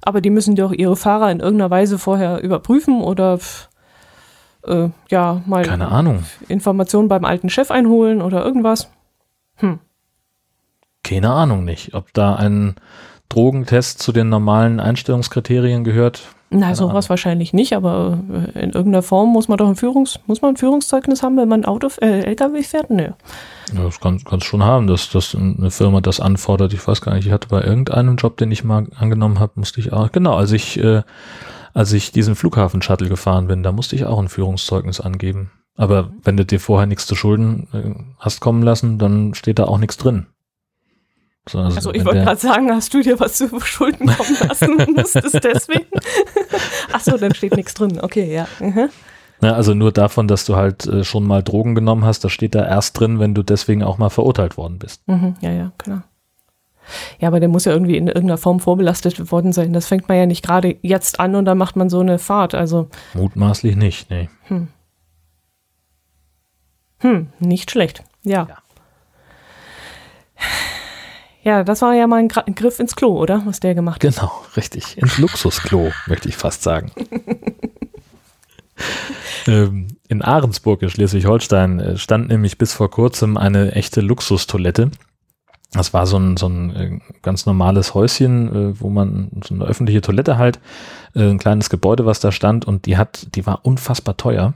Aber die müssen doch ihre Fahrer in irgendeiner Weise vorher überprüfen oder äh, ja, mal Keine Ahnung. Informationen beim alten Chef einholen oder irgendwas. Hm. Keine Ahnung nicht. Ob da ein Drogentest zu den normalen Einstellungskriterien gehört, na, sowas wahrscheinlich nicht, aber äh, in irgendeiner Form muss man doch ein Führungs, muss man ein Führungszeugnis haben, wenn man Auto, äh, LKW fährt? Nö. Ja, das kannst du schon haben, dass, dass eine Firma das anfordert. Ich weiß gar nicht, ich hatte bei irgendeinem Job, den ich mal angenommen habe, musste ich auch, genau, als ich, äh, als ich diesen Flughafen-Shuttle gefahren bin, da musste ich auch ein Führungszeugnis angeben. Aber wenn du dir vorher nichts zu Schulden äh, hast kommen lassen, dann steht da auch nichts drin. So, also, also ich wollte gerade sagen, hast du dir was zu Schulden kommen lassen und musstest deswegen? Achso, dann steht nichts drin. Okay, ja. Mhm. ja. Also nur davon, dass du halt äh, schon mal Drogen genommen hast, das steht da erst drin, wenn du deswegen auch mal verurteilt worden bist. Mhm, ja, ja, klar. Ja, aber der muss ja irgendwie in irgendeiner Form vorbelastet worden sein. Das fängt man ja nicht gerade jetzt an und dann macht man so eine Fahrt. Also mutmaßlich nicht, nee. Hm, hm nicht schlecht. ja. ja. Ja, das war ja mal ein, ein, Griff ins Klo, oder? Was der gemacht hat. Genau, richtig. Ins Luxusklo, möchte ich fast sagen. ähm, in Ahrensburg in Schleswig-Holstein äh, stand nämlich bis vor kurzem eine echte Luxustoilette. Das war so ein, so ein äh, ganz normales Häuschen, äh, wo man so eine öffentliche Toilette halt, ein kleines Gebäude, was da stand und die hat, die war unfassbar teuer.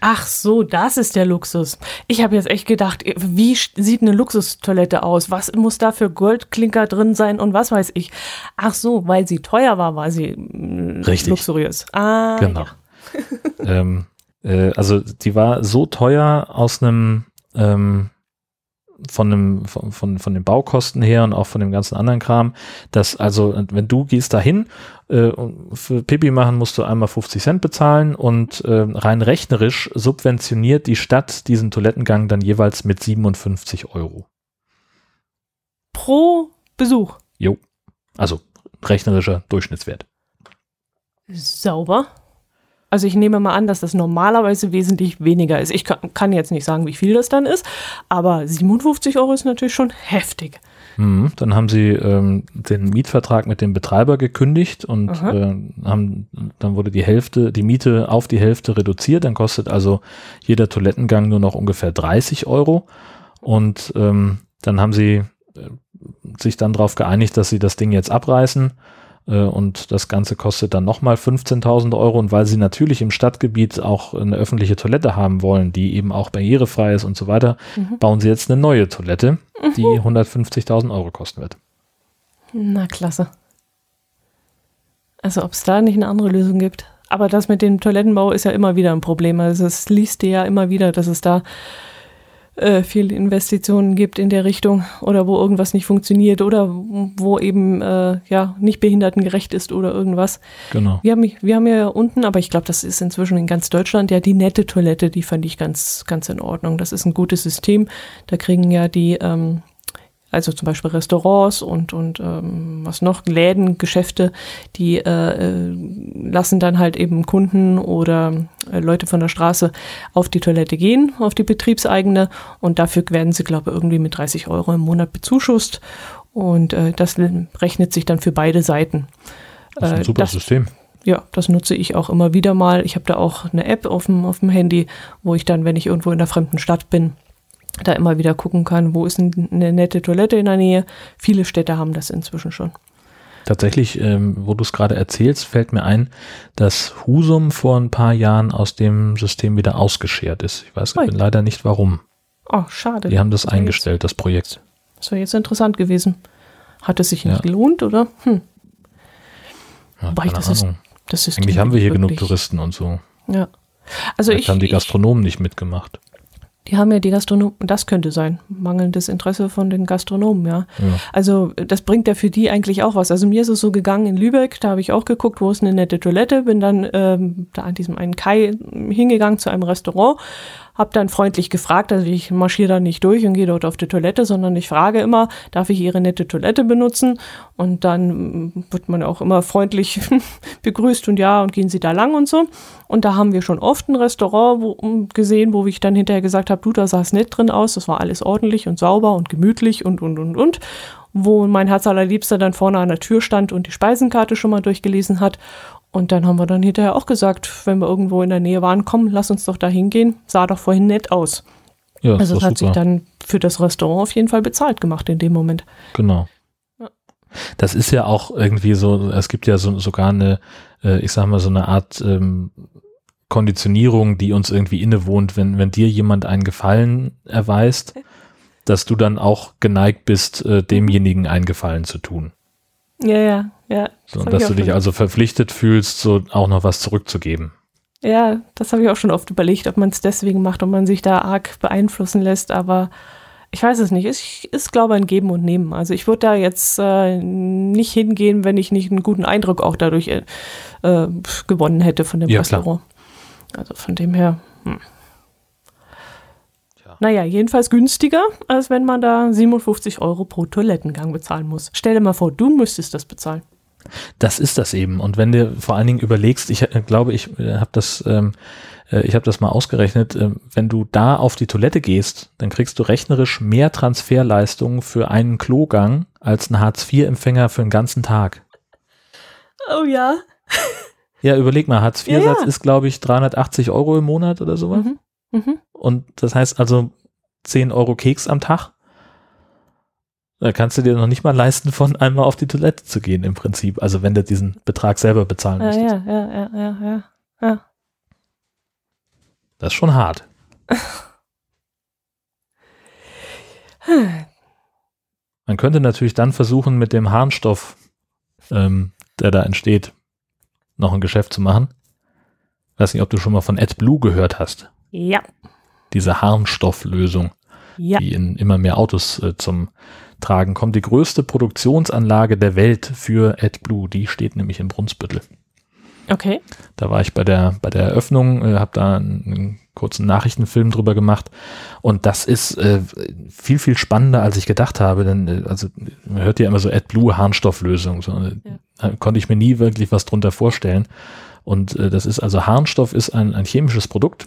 Ach so, das ist der Luxus. Ich habe jetzt echt gedacht, wie sieht eine Luxustoilette aus? Was muss da für Goldklinker drin sein und was weiß ich? Ach so, weil sie teuer war, war sie mm, Richtig. luxuriös. Ah, genau. Ja. ähm, äh, also die war so teuer aus einem ähm, von, dem, von, von, von den Baukosten her und auch von dem ganzen anderen Kram, dass also, wenn du gehst dahin, äh, für Pipi machen musst du einmal 50 Cent bezahlen und äh, rein rechnerisch subventioniert die Stadt diesen Toilettengang dann jeweils mit 57 Euro. Pro Besuch? Jo. Also rechnerischer Durchschnittswert. Sauber. Also ich nehme mal an, dass das normalerweise wesentlich weniger ist. Ich kann, kann jetzt nicht sagen, wie viel das dann ist, aber 57 Euro ist natürlich schon heftig. Mhm, dann haben sie ähm, den Mietvertrag mit dem Betreiber gekündigt und äh, haben, dann wurde die Hälfte, die Miete auf die Hälfte reduziert. Dann kostet also jeder Toilettengang nur noch ungefähr 30 Euro. Und ähm, dann haben sie äh, sich dann darauf geeinigt, dass sie das Ding jetzt abreißen und das Ganze kostet dann nochmal 15.000 Euro. Und weil sie natürlich im Stadtgebiet auch eine öffentliche Toilette haben wollen, die eben auch barrierefrei ist und so weiter, mhm. bauen sie jetzt eine neue Toilette, die mhm. 150.000 Euro kosten wird. Na, klasse. Also ob es da nicht eine andere Lösung gibt. Aber das mit dem Toilettenbau ist ja immer wieder ein Problem. Also es liest dir ja immer wieder, dass es da äh, viel Investitionen gibt in der Richtung oder wo irgendwas nicht funktioniert oder wo eben äh, ja nicht behindertengerecht ist oder irgendwas. Genau. Wir haben, wir haben ja unten, aber ich glaube, das ist inzwischen in ganz Deutschland ja die nette Toilette, die fand ich ganz, ganz in Ordnung. Das ist ein gutes System. Da kriegen ja die ähm, also zum Beispiel Restaurants und, und ähm, was noch, Läden, Geschäfte, die äh, äh, lassen dann halt eben Kunden oder äh, Leute von der Straße auf die Toilette gehen, auf die betriebseigene und dafür werden sie, glaube ich, irgendwie mit 30 Euro im Monat bezuschusst und äh, das rechnet sich dann für beide Seiten. Das ist ein äh, super das, System. Ja, das nutze ich auch immer wieder mal. Ich habe da auch eine App auf dem, auf dem Handy, wo ich dann, wenn ich irgendwo in einer fremden Stadt bin, da immer wieder gucken kann, wo ist eine nette Toilette in der Nähe. Viele Städte haben das inzwischen schon. Tatsächlich, ähm, wo du es gerade erzählst, fällt mir ein, dass Husum vor ein paar Jahren aus dem System wieder ausgeschert ist. Ich weiß Oi. leider nicht warum. Oh, schade. Die haben das, das eingestellt, jetzt, das Projekt. Das wäre jetzt interessant gewesen. Hat es sich nicht ja. gelohnt, oder? Hm. Ja, Wobei, das, ist, das ist Eigentlich haben wir hier genug Touristen und so. Ja. Also Vielleicht ich, haben die ich, Gastronomen nicht mitgemacht. Die haben ja die Gastronomen, das könnte sein, mangelndes Interesse von den Gastronomen, ja. Ja. Also das bringt ja für die eigentlich auch was. Also mir ist es so gegangen in Lübeck, da habe ich auch geguckt, wo ist eine nette Toilette, bin dann ähm, da an diesem einen Kai hingegangen zu einem Restaurant, habe dann freundlich gefragt, also ich marschiere da nicht durch und gehe dort auf die Toilette, sondern ich frage immer, darf ich Ihre nette Toilette benutzen? Und dann mm, wird man auch immer freundlich begrüßt und ja, und gehen Sie da lang und so. Und da haben wir schon oft ein Restaurant wo, um, gesehen, wo ich dann hinterher gesagt habe, du, da sah es nett drin aus, das war alles ordentlich und sauber und gemütlich und, und, und, und. Wo mein Herz allerliebster dann vorne an der Tür stand und die Speisenkarte schon mal durchgelesen hat. Und dann haben wir dann hinterher auch gesagt, wenn wir irgendwo in der Nähe waren, komm, lass uns doch da hingehen. Sah doch vorhin nett aus. Ja, Also es hat sich super. dann für das Restaurant auf jeden Fall bezahlt gemacht in dem Moment. Genau. Ja. Das ist ja auch irgendwie so, es gibt ja so, sogar eine, äh, ich sag mal, so eine Art ähm, Konditionierung, die uns irgendwie innewohnt, wenn, wenn dir jemand einen Gefallen erweist, dass du dann auch geneigt bist, äh, demjenigen einen Gefallen zu tun. Ja, ja, ja. So, Das dass du dich also verpflichtet fühlst, so auch noch was zurückzugeben. Ja, das habe ich auch schon oft überlegt, ob man es deswegen macht, ob man sich da arg beeinflussen lässt, aber ich weiß es nicht. Es ist, glaube ich, ein Geben und Nehmen. Also ich würde da jetzt äh, nicht hingehen, wenn ich nicht einen guten Eindruck auch dadurch äh, äh, gewonnen hätte von dem Ja. Restaurant. Also von dem her. Hm. Naja, jedenfalls günstiger, als wenn man da 57 Euro pro Toilettengang bezahlen muss. Stell dir mal vor, du müsstest das bezahlen. Das ist das eben. Und wenn du vor allen Dingen überlegst, ich äh, glaube, ich äh, habe das, ähm, äh, ich habe das mal ausgerechnet, äh, wenn du da auf die Toilette gehst, dann kriegst du rechnerisch mehr Transferleistungen für einen Klogang als ein Hartz-IV-Empfänger für einen ganzen Tag. Oh ja. Ja, überleg mal, Hartz-IV-Satz Ja, ja. ist, glaube ich, 380 Euro im Monat oder sowas. Mhm. Mhm. Und das heißt also 10 Euro Keks am Tag. Da kannst du dir noch nicht mal leisten, von einmal auf die Toilette zu gehen im Prinzip. Also wenn du diesen Betrag selber bezahlen Ja, müsstest. ja, ja, ja, ja, ja. ja. Das ist schon hart. Man könnte natürlich dann versuchen, mit dem Harnstoff, ähm, der da entsteht, noch ein Geschäft zu machen. Weiß nicht, ob du schon mal von AdBlue gehört hast. Ja. Diese Harnstofflösung, Ja. die in immer mehr Autos äh, zum Tragen kommt. Die größte Produktionsanlage der Welt für AdBlue, die steht nämlich in Brunsbüttel. Okay. Da war ich bei der, bei der Eröffnung, äh, habe da einen, einen kurzen Nachrichtenfilm drüber gemacht. Und das ist äh, viel, viel spannender, als ich gedacht habe. Denn äh, also man hört ja immer so AdBlue Harnstofflösung. So, äh, da konnte ich mir nie wirklich was drunter vorstellen. Und äh, das ist also Harnstoff ist ein, ein chemisches Produkt,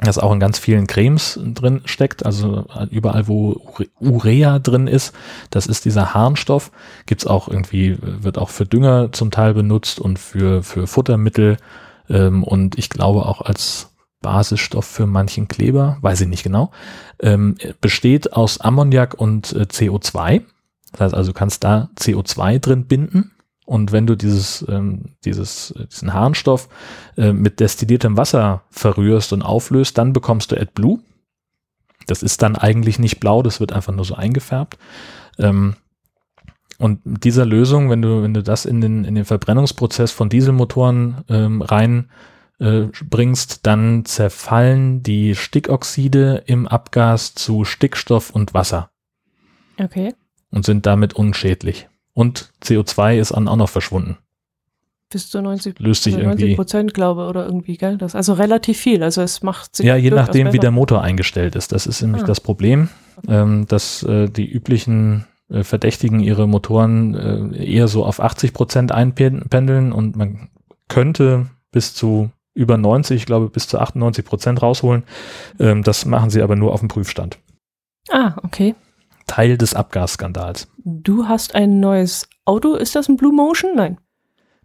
das auch in ganz vielen Cremes drin steckt. Also überall, wo Ure- Urea drin ist, das ist dieser Harnstoff. Gibt's auch irgendwie, wird auch für Dünger zum Teil benutzt und für, für Futtermittel ähm, und ich glaube auch als Basisstoff für manchen Kleber, weiß ich nicht genau, ähm, besteht aus Ammoniak und äh, CO2. Das heißt also, du kannst da CO2 drin binden. Und wenn du dieses, ähm, dieses, äh, diesen Harnstoff äh, mit destilliertem Wasser verrührst und auflöst, dann bekommst du AdBlue. Das ist dann eigentlich nicht blau, das wird einfach nur so eingefärbt. Ähm, und mit dieser Lösung, wenn du, wenn du das in den, in den Verbrennungsprozess von Dieselmotoren ähm, rein äh, bringst, dann zerfallen die Stickoxide im Abgas zu Stickstoff und Wasser Okay. und sind damit unschädlich. Und CO2 ist dann auch noch verschwunden. Bis zu 90, Löst sich also 90 irgendwie. Prozent, glaube ich, oder irgendwie, gell? Das also relativ viel. Also es macht sich Ja, je nachdem, wie der Motor eingestellt ist. Das ist nämlich Ah. das Problem, ähm, dass äh, die üblichen äh, Verdächtigen ihre Motoren äh, eher so auf 80 Prozent einpendeln und man könnte bis zu über 90, ich glaube bis zu 98 Prozent rausholen. Ähm, das machen sie aber nur auf dem Prüfstand. Ah, okay. Teil des Abgasskandals. Du hast ein neues Auto. Ist das ein Blue Motion? Nein.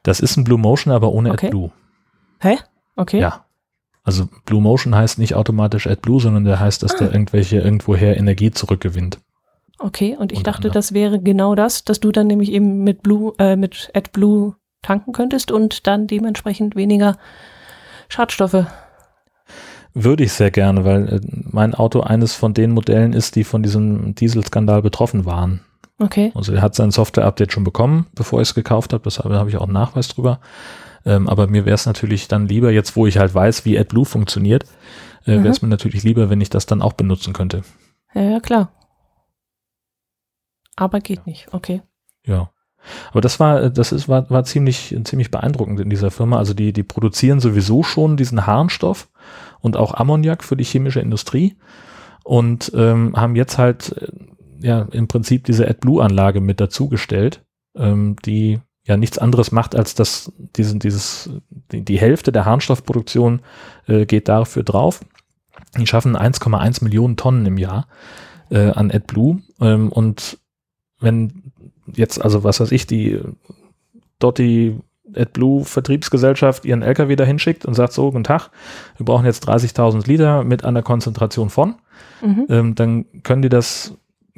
Das ist ein Blue Motion, aber ohne Okay. AdBlue. Hä? Okay. Ja. Also Blue Motion heißt nicht automatisch AdBlue, sondern der heißt, dass Ah. der irgendwelche irgendwoher Energie zurückgewinnt. Okay. Und ich Unter dachte, anderem. das wäre genau das, dass du dann nämlich eben mit Blue, äh, mit AdBlue tanken könntest und dann dementsprechend weniger Schadstoffe. Würde ich sehr gerne, weil äh, mein Auto eines von den Modellen ist, die von diesem Dieselskandal betroffen waren. Okay. Also er hat sein Software-Update schon bekommen, bevor ich es gekauft habe. Da habe ich auch einen Nachweis drüber. Ähm, aber mir wäre es natürlich dann lieber, jetzt wo ich halt weiß, wie AdBlue funktioniert, äh, wäre es mhm. mir natürlich lieber, wenn ich das dann auch benutzen könnte. Ja, ja, klar. Aber geht ja. nicht, okay. Ja. Aber das war, das ist, war, war ziemlich, ziemlich beeindruckend in dieser Firma. Also die, die produzieren sowieso schon diesen Harnstoff und auch Ammoniak für die chemische Industrie und ähm, haben jetzt halt äh, ja im Prinzip diese AdBlue-Anlage mit dazugestellt, ähm, die ja nichts anderes macht, als dass diesen, dieses, die, die Hälfte der Harnstoffproduktion äh, geht dafür drauf. Die schaffen 1,1 Millionen Tonnen im Jahr äh, an AdBlue. Ähm, und wenn jetzt, also was weiß ich, die dort die AdBlue Vertriebsgesellschaft ihren LKW dahin schickt und sagt so, guten Tag, wir brauchen jetzt 30.000 Liter mit einer Konzentration von, mhm. ähm, dann können die das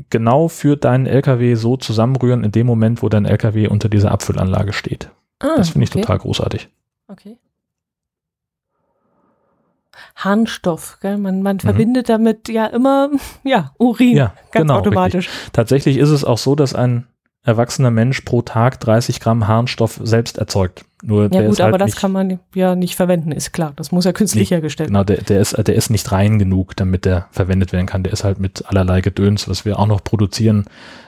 genau für deinen LKW so zusammenrühren in dem Moment, wo dein LKW unter dieser Abfüllanlage steht. Ah, das finde ich okay. total großartig. Okay. Harnstoff, gell? man, man mhm. verbindet damit ja immer ja Urin, ja, ganz genau, automatisch. Richtig. Tatsächlich ist es auch so, dass ein erwachsener Mensch pro Tag 30 Gramm Harnstoff selbst erzeugt. Nur ja gut, ist halt aber das kann man ja nicht verwenden, ist klar. Das muss ja künstlich nee, hergestellt genau, werden. Genau, der, der, ist, der ist nicht rein genug, damit der verwendet werden kann. Der ist halt mit allerlei Gedöns, was wir auch noch produzieren,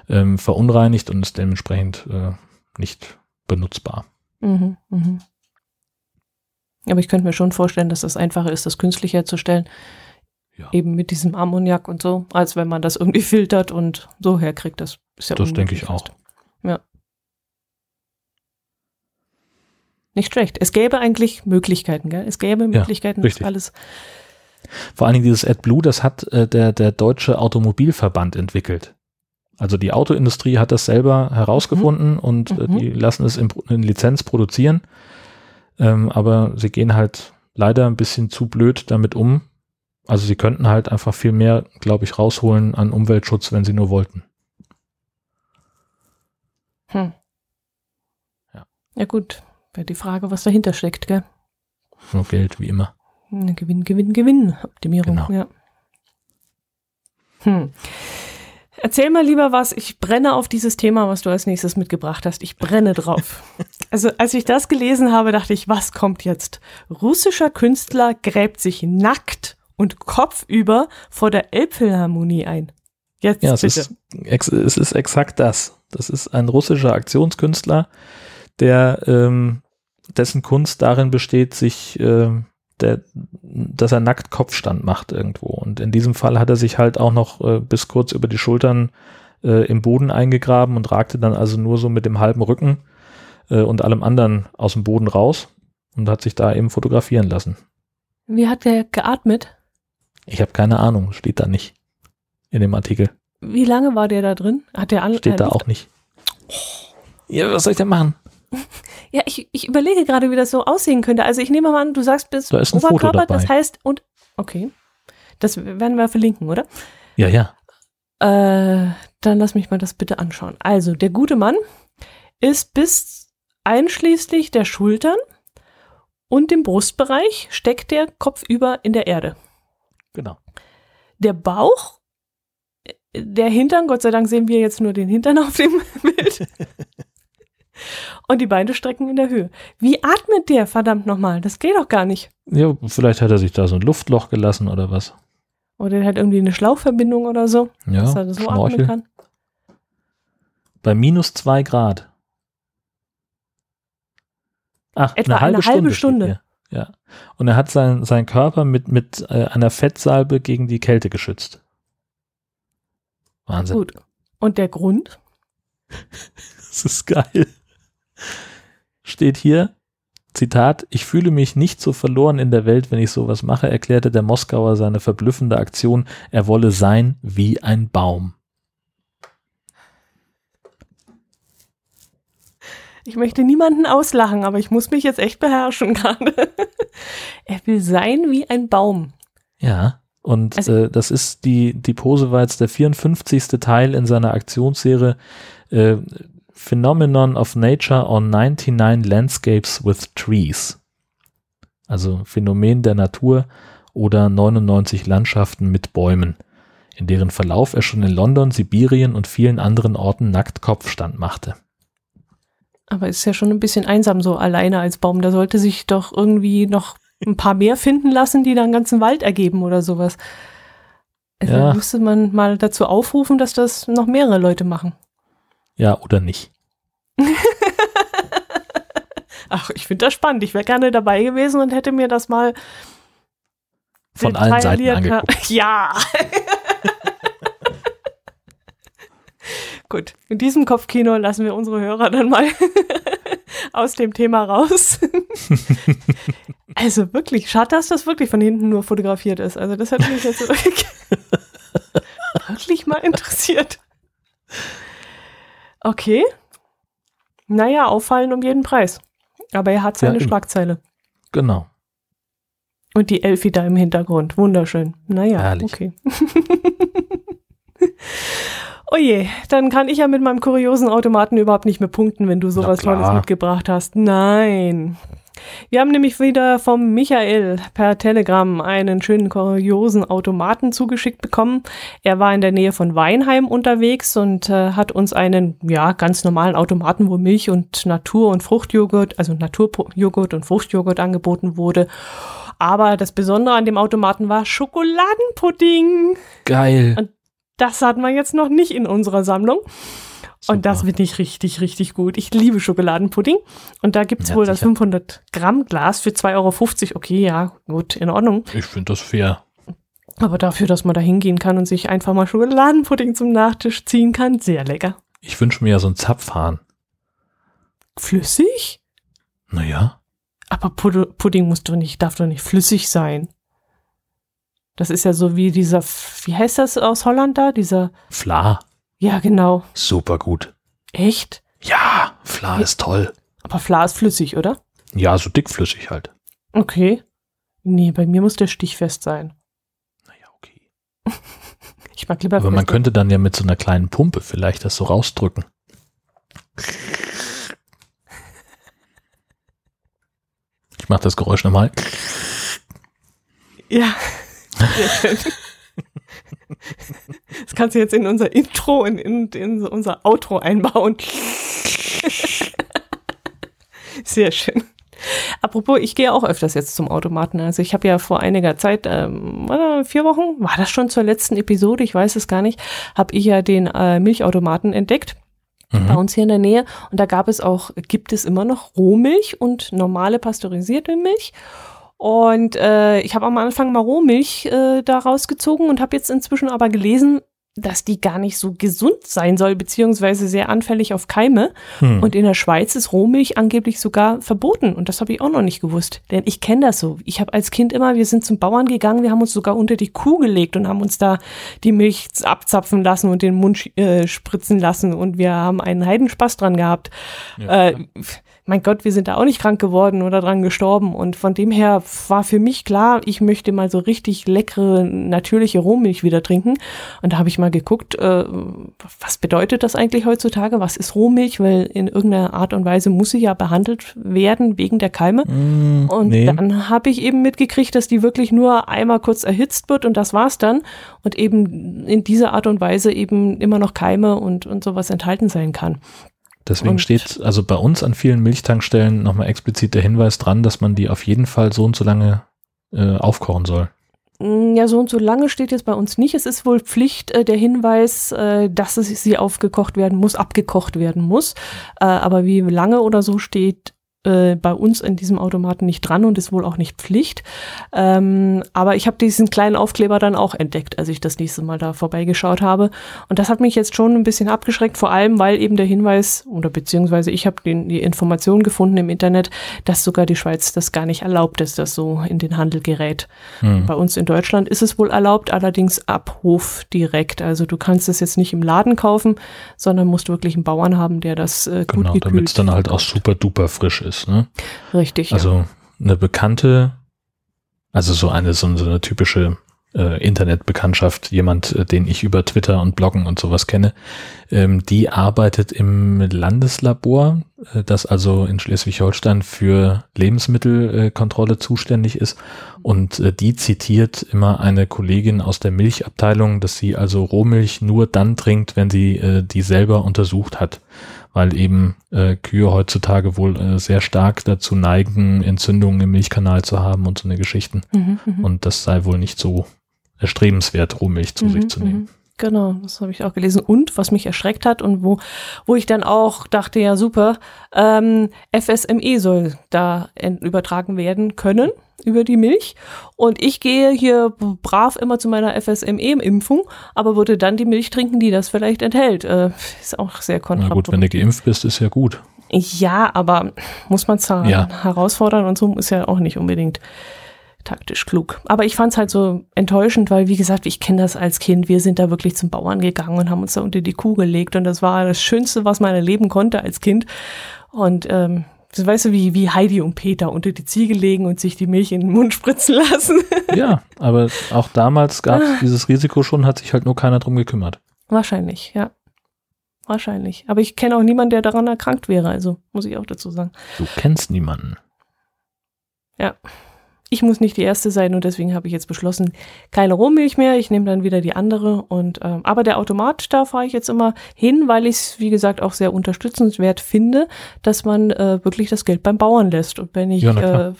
ähm, verunreinigt und ist dementsprechend äh, nicht benutzbar. Mhm, mhm. Aber ich könnte mir schon vorstellen, dass das einfacher ist, das künstlich herzustellen. Ja. Eben mit diesem Ammoniak und so, als wenn man das irgendwie filtert und so herkriegt. Das ist ja Das denke ich auch. Ja. Nicht schlecht. Es gäbe eigentlich Möglichkeiten, gell? Es gäbe Möglichkeiten, ja, das alles. Vor allen Dingen dieses AdBlue, das hat äh, der, der Deutsche Automobilverband entwickelt. Also die Autoindustrie hat das selber herausgefunden mhm. und äh, mhm. die lassen es in, in Lizenz produzieren. Ähm, aber sie gehen halt leider ein bisschen zu blöd damit um. Also sie könnten halt einfach viel mehr, glaube ich, rausholen an Umweltschutz, wenn sie nur wollten. Hm. Ja. Ja gut, wäre die Frage, was dahinter steckt, gell? Nur Geld, wie immer. Gewinn, Gewinn, Gewinn, Optimierung, genau. ja. Hm. Erzähl mal lieber was. Ich brenne auf dieses Thema, was du als nächstes mitgebracht hast. Ich brenne drauf. also, als ich das gelesen habe, dachte ich, was kommt jetzt? Russischer Künstler gräbt sich nackt und kopfüber vor der Elbphilharmonie ein. Jetzt ja, bitte. Es ist, es ist exakt das. Das ist ein russischer Aktionskünstler, der ähm, dessen Kunst darin besteht, sich, äh, der, dass er nackt Kopfstand macht irgendwo. Und in diesem Fall hat er sich halt auch noch äh, bis kurz über die Schultern äh, im Boden eingegraben und ragte dann also nur so mit dem halben Rücken äh, und allem anderen aus dem Boden raus und hat sich da eben fotografieren lassen. Wie hat der geatmet? Ich habe keine Ahnung, steht da nicht in dem Artikel. Wie lange war der da drin? Hat der an, Steht da auch nicht. Ja, was soll ich denn machen? Ja, ich, ich überlege gerade, wie das so aussehen könnte. Also ich nehme mal an, du sagst bis da Oberkörper, das heißt und okay. Das werden wir verlinken, oder? Ja, ja. Äh, dann lass mich mal das bitte anschauen. Also, der gute Mann ist bis einschließlich der Schultern und dem Brustbereich steckt der kopfüber in der Erde. Genau. Der Bauch der Hintern, Gott sei Dank sehen wir jetzt nur den Hintern auf dem Bild. Und die Beine strecken in der Höhe. Wie atmet der, verdammt nochmal? Das geht doch gar nicht. Ja, vielleicht hat er sich da so ein Luftloch gelassen oder was. Oder er hat irgendwie eine Schlauchverbindung oder so, ja, dass er so Schnorchel. atmen kann. Bei minus zwei Grad. Ach, Etwa eine halbe eine halbe Stunde. Stunde. Ja. Und er hat seinen sein Körper mit, mit äh, einer Fettsalbe gegen die Kälte geschützt. Wahnsinn. Gut. Und der Grund? das ist geil. Steht hier, Zitat, ich fühle mich nicht so verloren in der Welt, wenn ich sowas mache, erklärte der Moskauer seine verblüffende Aktion, er wolle sein wie ein Baum. Ich möchte niemanden auslachen, aber ich muss mich jetzt echt beherrschen gerade. er will sein wie ein Baum. Ja. Und also, äh, das ist die, die Pose war jetzt der 54. Teil in seiner Aktionsserie äh, Phenomenon of Nature on 99 Landscapes with Trees. Also Phänomen der Natur oder 99 Landschaften mit Bäumen, in deren Verlauf er schon in London, Sibirien und vielen anderen Orten nackt Kopfstand machte. Aber ist ja schon ein bisschen einsam so alleine als Baum. Da sollte sich doch irgendwie noch ein paar mehr finden lassen, die dann einen ganzen Wald ergeben oder sowas. Also Ja. müsste man mal dazu aufrufen, dass das noch mehrere Leute machen. Ja, oder nicht. Ach, ich finde das spannend. Ich wäre gerne dabei gewesen und hätte mir das mal Von allen Seiten angeguckt. Ja. Gut, in diesem Kopfkino lassen wir unsere Hörer dann mal aus dem Thema raus. also wirklich, schade, dass das wirklich von hinten nur fotografiert ist. Also das hat mich jetzt wirklich mal interessiert. Okay. Naja, auffallen um jeden Preis. Aber er hat seine Ja. Schlagzeile. Genau. Und die Elfi da im Hintergrund. Wunderschön. Naja, Herrlich. okay. oh je, dann kann ich ja mit meinem kuriosen Automaten überhaupt nicht mehr punkten, wenn du sowas. Tolles mitgebracht hast. Nein. Wir haben nämlich wieder vom Michael per Telegram einen schönen kuriosen Automaten zugeschickt bekommen. Er war in der Nähe von Weinheim unterwegs und äh, hat uns einen ja ganz normalen Automaten, wo Milch und Natur- und Fruchtjoghurt, also Naturjoghurt und Fruchtjoghurt angeboten wurde. Aber das Besondere an dem Automaten war Schokoladenpudding. Geil. Und Das hatten wir jetzt noch nicht in unserer Sammlung. Und das Super. finde ich richtig, richtig gut. Ich liebe Schokoladenpudding. Und da gibt's Ja, wohl das sicher. 500 Gramm Glas für 2,50 Euro. Okay, ja, gut, in Ordnung. Ich finde das fair. Aber dafür, dass man da hingehen kann und sich einfach mal Schokoladenpudding zum Nachtisch ziehen kann, sehr lecker. Ich wünsche mir ja so einen Zapfhahn. Flüssig? Naja. Aber Pud Pudding muss doch nicht, darf doch nicht flüssig sein. Das ist ja so wie dieser, wie heißt das aus Holland da? Dieser, Fla. Ja genau. Super gut. Echt? Ja, Fla ist toll. Aber Fla ist flüssig, oder? Ja, so dickflüssig halt. Okay. Nee, bei mir muss der stichfest sein. Naja, okay. Ich mag lieber Aber man könnte dann ja mit so einer kleinen Pumpe vielleicht das so rausdrücken. Ich mache das Geräusch nochmal. Ja. Sehr schön. Das kannst du jetzt in unser Intro und in, in unser Outro einbauen. Sehr schön. Apropos, ich gehe auch öfters jetzt zum Automaten. Also ich habe ja vor einiger Zeit, ähm, vier Wochen, war das schon zur letzten Episode, ich weiß es gar nicht, habe ich ja den äh, Milchautomaten entdeckt bei Mhm. uns hier in der Nähe. Und da gab es auch, gibt es immer noch Rohmilch und normale pasteurisierte Milch. Und äh, ich habe am Anfang mal Rohmilch äh, da rausgezogen und habe jetzt inzwischen aber gelesen, dass die gar nicht so gesund sein soll, beziehungsweise sehr anfällig auf Keime. Hm. Und in der Schweiz ist Rohmilch angeblich sogar verboten. Und das habe ich auch noch nicht gewusst. Denn ich kenne das so. Ich habe als Kind immer, wir sind zum Bauern gegangen, wir haben uns sogar unter die Kuh gelegt und haben uns da die Milch abzapfen lassen und den Mund äh, spritzen lassen. Und wir haben einen Heidenspaß dran gehabt. Ja, äh, mein Gott, wir sind da auch nicht krank geworden oder dran gestorben. Und von dem her war für mich klar, ich möchte mal so richtig leckere, natürliche Rohmilch wieder trinken. Und da habe ich mal geguckt, äh, was bedeutet das eigentlich heutzutage? Was ist Rohmilch? Weil in irgendeiner Art und Weise muss sie ja behandelt werden wegen der Keime. Mm, Und nee. dann habe ich eben mitgekriegt, dass die wirklich nur einmal kurz erhitzt wird und das war's dann. Und eben in dieser Art und Weise eben immer noch Keime und, und sowas enthalten sein kann. Deswegen und- steht also bei uns an vielen Milchtankstellen nochmal explizit der Hinweis dran, dass man die auf jeden Fall so und so lange äh, aufkochen soll. Mm, Ja, so und so lange steht jetzt bei uns nicht. Es ist wohl Pflicht, äh, der Hinweis, äh, dass es sie aufgekocht werden muss, abgekocht werden muss. Äh, aber wie lange oder so steht äh, bei uns in diesem Automaten nicht dran und ist wohl auch nicht Pflicht. Ähm, aber ich habe diesen kleinen Aufkleber dann auch entdeckt, als ich das nächste Mal da vorbeigeschaut habe. Und das hat mich jetzt schon ein bisschen abgeschreckt, vor allem weil eben der Hinweis oder beziehungsweise ich habe die Information gefunden im Internet, dass sogar die Schweiz das gar nicht erlaubt, dass das so in den Handel gerät. Hm. Bei uns in Deutschland ist es wohl erlaubt, allerdings ab Hof direkt. Also du kannst es jetzt nicht im Laden kaufen, sondern musst wirklich einen Bauern haben, der das äh, gut Genau, damit es gekühlt. dann halt auch super duper frisch ist. Ne? Richtig. ja. Also eine bekannte, also so eine, so, so eine typische äh, Internetbekanntschaft, jemand, äh, den ich über Twitter und Bloggen und sowas kenne, ähm, die arbeitet im Landeslabor, äh, das also in Schleswig-Holstein für Lebensmittelkontrolle Kontrolle zuständig ist. Und äh, die zitiert immer eine Kollegin aus der Milchabteilung, dass sie also Rohmilch nur dann trinkt, wenn sie äh, die selber untersucht hat. Weil eben äh, Kühe heutzutage wohl äh, sehr stark dazu neigen, Entzündungen im Milchkanal zu haben und so eine Geschichten. Mhm, mhm. Und das sei wohl nicht so erstrebenswert, Rohmilch zu sich Mhm, zu nehmen. mhm. Genau, das habe ich auch gelesen. Und was mich erschreckt hat und wo, wo ich dann auch dachte, ja super, ähm, FSME soll da en- übertragen werden können über die Milch. Und ich gehe hier brav immer zu meiner FSME-Impfung, aber würde dann die Milch trinken, die das vielleicht enthält. Äh, ist auch sehr Na kontraproduktiv. gut, wenn du geimpft bist, ist ja gut. Ja, aber muss man zwar Ja. herausfordern und so ist ja auch nicht unbedingt taktisch klug. Aber ich fand es halt so enttäuschend, weil wie gesagt, ich kenne das als Kind. Wir sind da wirklich zum Bauern gegangen und haben uns da unter die Kuh gelegt und das war das Schönste, was man erleben konnte als Kind. Und ähm, so weißt du, wie, wie Heidi und Peter unter die Ziege legen und sich die Milch in den Mund spritzen lassen. Ja, aber auch damals gab es dieses Risiko schon, hat sich halt nur keiner drum gekümmert. Wahrscheinlich, ja. Wahrscheinlich. Aber ich kenne auch niemanden, der daran erkrankt wäre, also muss ich auch dazu sagen. Du kennst niemanden. Ich muss nicht die erste sein und deswegen habe ich jetzt beschlossen, keine Rohmilch mehr. Ich nehme dann wieder die andere. Und ähm, aber der Automat, da fahre ich jetzt immer hin, weil ich es, wie gesagt, auch sehr unterstützenswert finde, dass man äh, wirklich das Geld beim Bauern lässt. Und wenn ich, Ja, äh,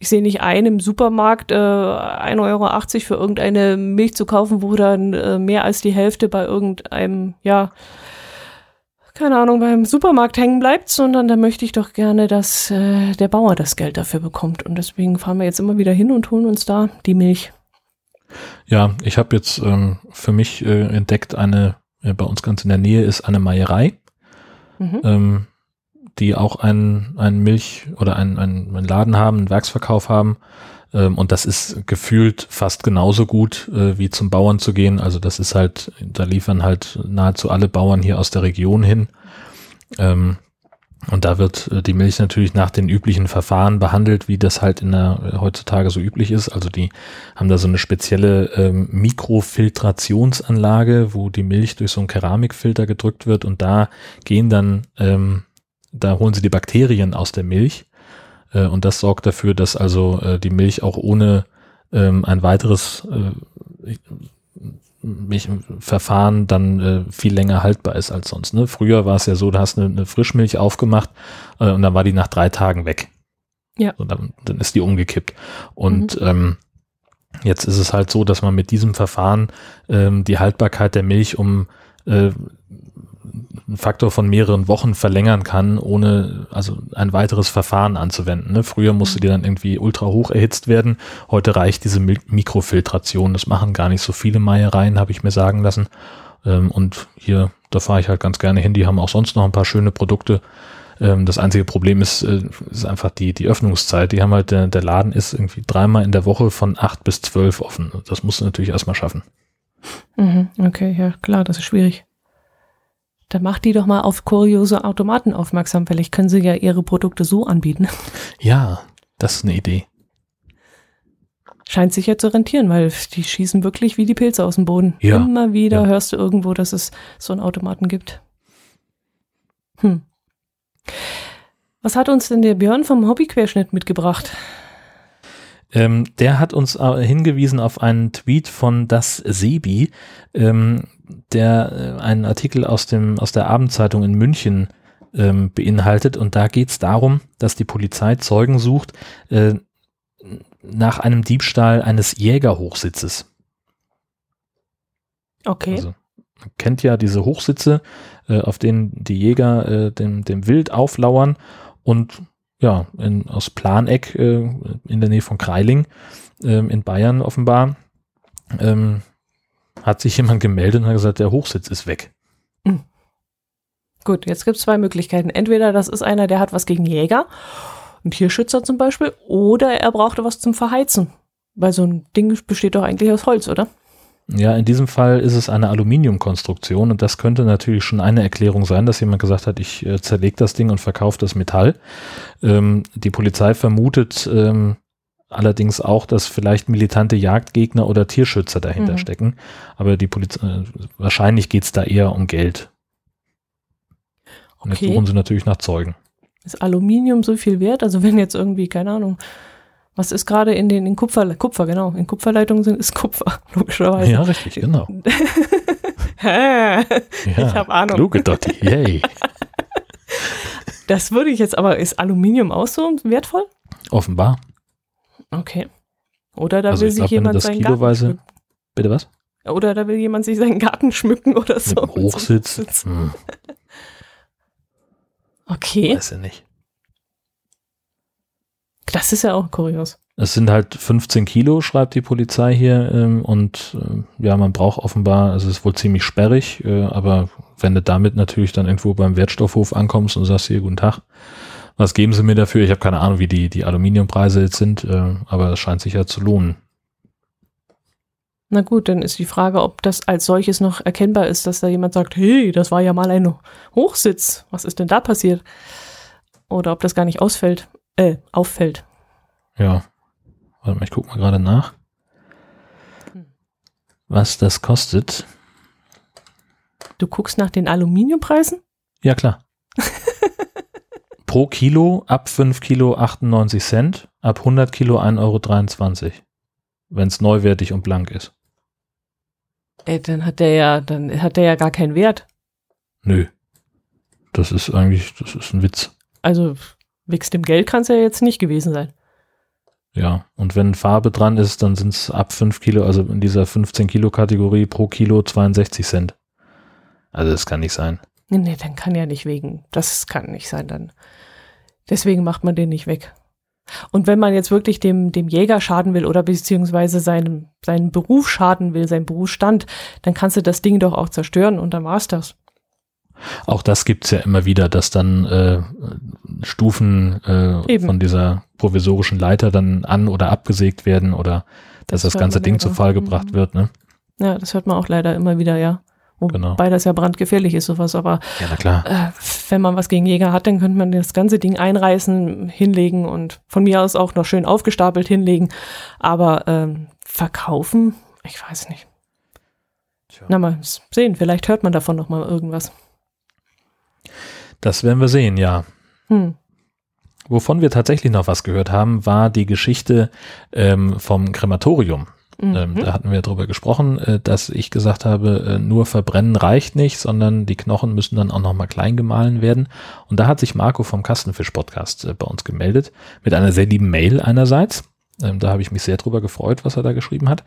ich sehe nicht ein, im Supermarkt äh, 1,80 Euro für irgendeine Milch zu kaufen, wo dann äh, mehr als die Hälfte bei irgendeinem, ja, keine Ahnung, beim Supermarkt hängen bleibt, sondern da möchte ich doch gerne, dass äh, der Bauer das Geld dafür bekommt. Und deswegen fahren wir jetzt immer wieder hin und holen uns da die Milch. Ja, ich habe jetzt ähm, für mich äh, entdeckt, eine, äh, bei uns ganz in der Nähe ist eine Meierei, Mhm. ähm, die auch einen, einen Milch- oder einen, einen, einen Laden haben, einen Werksverkauf haben. Ähm, und das ist gefühlt fast genauso gut, äh, wie zum Bauern zu gehen. Also das ist halt, da liefern halt nahezu alle Bauern hier aus der Region hin. Ähm, und da wird äh, die Milch natürlich nach den üblichen Verfahren behandelt, wie das halt in der äh, heutzutage so üblich ist. Also die haben da so eine spezielle ähm, Mikrofiltrationsanlage, wo die Milch durch so einen Keramikfilter gedrückt wird und da gehen dann, da holen sie die Bakterien aus der Milch äh, und das sorgt dafür, dass also äh, die Milch auch ohne ähm, ein weiteres äh, Milchverfahren dann äh, viel länger haltbar ist als sonst. Ne? Früher war es ja so, du hast eine, eine Frischmilch aufgemacht äh, und dann war die nach drei Tagen weg. Ja. So, dann, dann ist die umgekippt. Und ähm, jetzt ist es halt so, dass man mit diesem Verfahren ähm, die Haltbarkeit der Milch um äh, einen Faktor von mehreren Wochen verlängern kann, ohne also ein weiteres Verfahren anzuwenden. Ne? Früher musste die dann irgendwie ultra hoch erhitzt werden. Heute reicht diese Mikrofiltration. Das machen gar nicht so viele Meiereien, habe ich mir sagen lassen. Ähm, und hier, da fahre ich halt ganz gerne hin. Die haben auch sonst noch ein paar schöne Produkte. Ähm, das einzige Problem ist, äh, ist einfach die, die Öffnungszeit. Die haben halt, der, der Laden ist irgendwie dreimal in der Woche von acht bis zwölf offen. Das musst du natürlich erstmal schaffen. Mhm. Okay, ja, klar, das ist schwierig. Dann macht die doch mal auf kuriose Automaten aufmerksam. Vielleicht können sie ja ihre Produkte so anbieten. Ja, das ist eine Idee. Scheint sich ja zu rentieren, weil die schießen wirklich wie die Pilze aus dem Boden. Ja, Immer wieder ja. hörst du irgendwo, dass es so einen Automaten gibt. Hm. Was hat uns denn der Björn vom Hobbyquerschnitt mitgebracht? Ähm, der hat uns äh, hingewiesen auf einen Tweet von das Sebi, ähm, der äh, einen Artikel aus, dem, aus der Abendzeitung in München ähm, beinhaltet. Und da geht es darum, dass die Polizei Zeugen sucht äh, nach einem Diebstahl eines Jägerhochsitzes. Okay. Also, man kennt ja diese Hochsitze, äh, auf denen die Jäger äh, dem, dem Wild auflauern und ja, in, aus Planeck äh, in der Nähe von Kreiling ähm, in Bayern offenbar ähm, hat sich jemand gemeldet und hat gesagt, der Hochsitz ist weg. Gut, jetzt gibt es zwei Möglichkeiten. Entweder das ist einer, der hat was gegen Jäger, ein Tierschützer zum Beispiel, oder er brauchte was zum Verheizen. Weil so ein Ding besteht doch eigentlich aus Holz, oder? Ja, in diesem Fall ist es eine Aluminiumkonstruktion und das könnte natürlich schon eine Erklärung sein, dass jemand gesagt hat, ich äh, zerlege das Ding und verkaufe das Metall. Ähm, die Polizei vermutet ähm, allerdings auch, dass vielleicht militante Jagdgegner oder Tierschützer dahinter Mhm. stecken. Aber die Polizei, äh, wahrscheinlich geht es da eher um Geld. Und jetzt Okay. suchen sie natürlich nach Zeugen. Ist Aluminium so viel wert? Also wenn jetzt irgendwie, keine Ahnung, was ist gerade in den in Kupfer, Kupfer, genau, in Kupferleitungen sind, ist Kupfer, logischerweise. Ja, richtig, genau. Ja, Ich hab Ahnung. Kluge Dotti, yay. Das würde ich jetzt, aber ist Aluminium auch so wertvoll? Offenbar. Okay. Oder da Also will ich sich glaub, jemand seinen kiloweise- Garten Bitte was? schmücken. Oder da will jemand sich seinen Garten schmücken oder so. Mit? Hochsitz. Hm, Okay, weiß ich nicht. das ist ja auch kurios. Es sind halt 15 Kilo, schreibt die Polizei hier. Ähm, und äh, ja, man braucht offenbar, also es ist wohl ziemlich sperrig, äh, aber wenn du damit natürlich dann irgendwo beim Wertstoffhof ankommst und sagst, hier, guten Tag, was geben sie mir dafür? Ich habe keine Ahnung, wie die, die Aluminiumpreise jetzt sind, äh, aber es scheint sich ja zu lohnen. Na gut, dann ist die Frage, ob das als solches noch erkennbar ist, dass da jemand sagt, hey, das war ja mal ein Hochsitz. Was ist denn da passiert? Oder ob das gar nicht ausfällt, äh, auffällt. Ja. Warte mal, ich guck mal gerade nach. Was das kostet. Du guckst nach den Aluminiumpreisen? Ja, klar. Pro Kilo ab 5 Kilo 98 Cent, ab 100 Kilo 1,23 Euro. Wenn es neuwertig und blank ist. Ey, dann hat der ja, dann hat der ja gar keinen Wert. Nö. Das ist eigentlich, das ist ein Witz. Also, wegen dem Geld kann es ja jetzt nicht gewesen sein. Ja. Und wenn Farbe dran ist, dann sind es ab 5 Kilo, also in dieser 15 Kilo Kategorie pro Kilo 62 Cent. Also das kann nicht sein. Nee, nee, dann kann ja nicht wegen. Das kann nicht sein dann. Deswegen macht man den nicht weg. Und wenn man jetzt wirklich dem, dem Jäger schaden will oder beziehungsweise seinem, seinen Beruf schaden will, seinen Berufsstand, dann kannst du das Ding doch auch zerstören und dann war's das. Auch das gibt's ja immer wieder, dass dann äh, Stufen äh, Eben. von dieser provisorischen Leiter dann an- oder abgesägt werden oder dass Das das, ganze Ding zu Fall gebracht Mhm. wird. Ne? Ja, das hört man auch leider immer wieder, ja. Wobei Genau. das ja brandgefährlich ist, sowas. Aber Ja, äh, wenn man was gegen Jäger hat, dann könnte man das ganze Ding einreißen, hinlegen und von mir aus auch noch schön aufgestapelt hinlegen. Aber ähm, verkaufen, ich weiß nicht. Tja. Na mal sehen, vielleicht hört man davon noch mal irgendwas. Das werden wir sehen, ja. Hm. Wovon wir tatsächlich noch was gehört haben, war die Geschichte ähm, vom Krematorium. Ähm, Mhm. da hatten wir drüber gesprochen, äh, dass ich gesagt habe, äh, nur verbrennen reicht nicht, sondern die Knochen müssen dann auch nochmal klein gemahlen werden. Und da hat sich Marco vom Kastenfisch-Podcast äh, bei uns gemeldet mit einer sehr lieben Mail einerseits. Ähm, da habe ich mich sehr drüber gefreut, was er da geschrieben hat.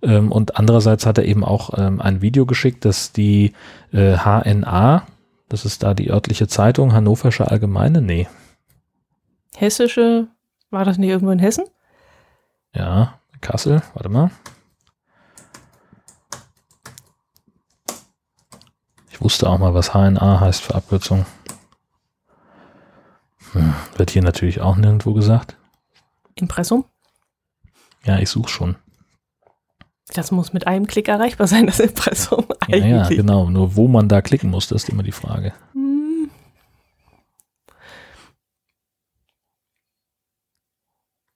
Ähm, und andererseits hat er eben auch ein Video geschickt, dass die HNA, das ist da die örtliche Zeitung, Hannoversche Allgemeine, nee, Hessische, war das nicht irgendwo in Hessen? Ja, Kassel, warte mal. Ich wusste auch mal, was HNA heißt für Abkürzung. Hm, wird hier natürlich auch nirgendwo gesagt. Impressum? Ja, ich suche schon. Das muss mit einem Klick erreichbar sein, das Impressum Ja, eigentlich. ja, genau. Nur wo man da klicken muss, das ist immer die Frage. Hm.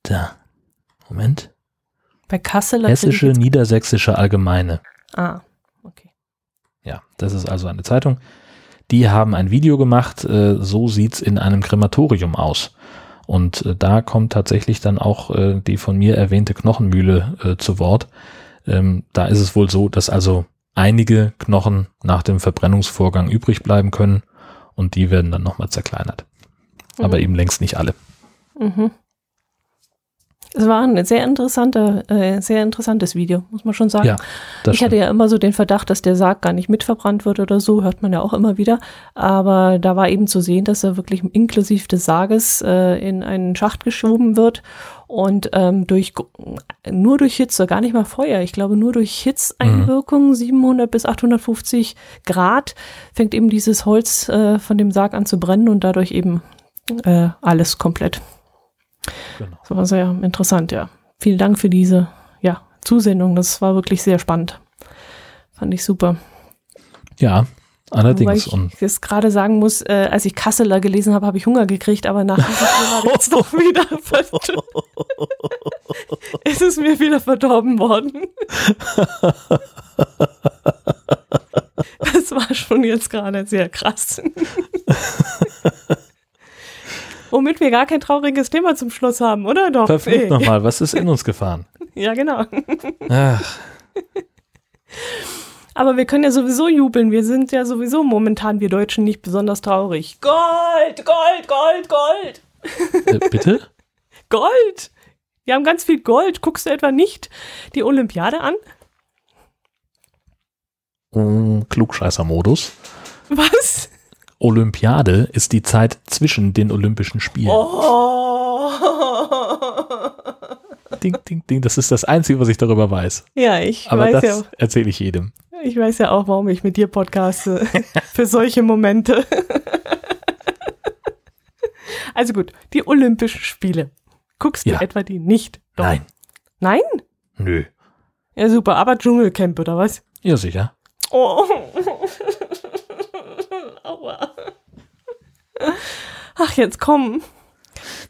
Da. Moment. Bei Kassel Hessische, Niedersächsische Allgemeine. Ah, okay. Ja, das ist also eine Zeitung. Die haben ein Video gemacht, äh, so sieht's in einem Krematorium aus. Und äh, da kommt tatsächlich dann auch äh, die von mir erwähnte Knochenmühle äh, zu Wort. Ähm, da ist es wohl so, dass also einige Knochen nach dem Verbrennungsvorgang übrig bleiben können und die werden dann nochmal zerkleinert. Aber Mhm. eben längst nicht alle. Mhm. Es war ein sehr interessanter, äh, sehr interessantes Video, muss man schon sagen. Ja, ich hatte ja immer so den Verdacht, dass der Sarg gar nicht mitverbrannt wird oder so, hört man ja auch immer wieder. Aber da war eben zu sehen, dass er wirklich inklusive des Sarges äh, in einen Schacht geschoben wird und ähm, durch nur durch Hitze, gar nicht mal Feuer, ich glaube nur durch Hitzeinwirkung 700 bis 850 Grad fängt eben dieses Holz äh, von dem Sarg an zu brennen und dadurch eben äh, alles komplett. Genau. Das war sehr interessant, ja. Vielen Dank für diese ja, Zusendung. Das war wirklich sehr spannend. Fand ich super. Ja, allerdings. ich Und jetzt gerade sagen muss, äh, als ich Kasseler gelesen habe, habe ich Hunger gekriegt, aber nach diesem Thema jetzt doch wieder verdorben. es ist mir wieder verdorben worden. das war schon jetzt gerade sehr krass. Womit wir gar kein trauriges Thema zum Schluss haben, oder doch? verflucht nochmal, was ist in uns gefahren? Ja, genau. Ach, Aber wir können ja sowieso jubeln. Wir sind ja sowieso momentan, wir Deutschen, nicht besonders traurig. Gold, Gold, Gold, Gold. Äh, bitte? Gold. Wir haben ganz viel Gold. Guckst du etwa nicht die Olympiade an? Mm, Klugscheißer-Modus. Was? Olympiade ist die Zeit zwischen den Olympischen Spielen. Oh. Ding, ding, ding. Das ist das Einzige, was ich darüber weiß. Ja, ich Aber weiß das ja, erzähle ich jedem. ich weiß ja auch, warum ich mit dir podcaste. Für solche Momente. Also gut, die Olympischen Spiele. Guckst Ja. du etwa die nicht? Doch. Nein. Nein? Nö. Ja, super. Aber Dschungelcamp oder was? Ja, sicher. Oh. Ach, jetzt komm.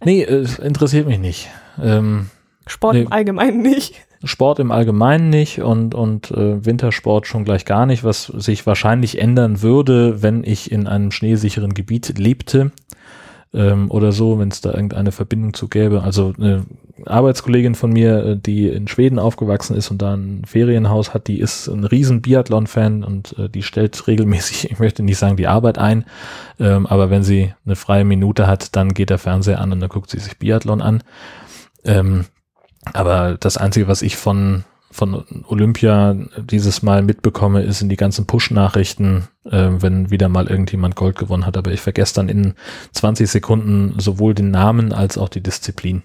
Nee, äh, interessiert mich nicht. Ähm, Sport Nee. im Allgemeinen nicht. Sport im Allgemeinen nicht und, und äh, Wintersport schon gleich gar nicht, was sich wahrscheinlich ändern würde, wenn ich in einem schneesicheren Gebiet lebte ähm, oder so, wenn es da irgendeine Verbindung zu gäbe. Also eine Arbeitskollegin von mir, äh, die in Schweden aufgewachsen ist und da ein Ferienhaus hat, die ist ein riesen Biathlon-Fan und äh, die stellt regelmäßig, ich möchte nicht sagen die Arbeit ein, ähm, aber wenn sie eine freie Minute hat, dann geht der Fernseher an und dann guckt sie sich Biathlon an. Ähm, aber das Einzige, was ich von, von Olympia dieses Mal mitbekomme, ist in die ganzen Push-Nachrichten, äh, wenn wieder mal irgendjemand Gold gewonnen hat. Aber ich vergesse dann in 20 Sekunden sowohl den Namen als auch die Disziplin.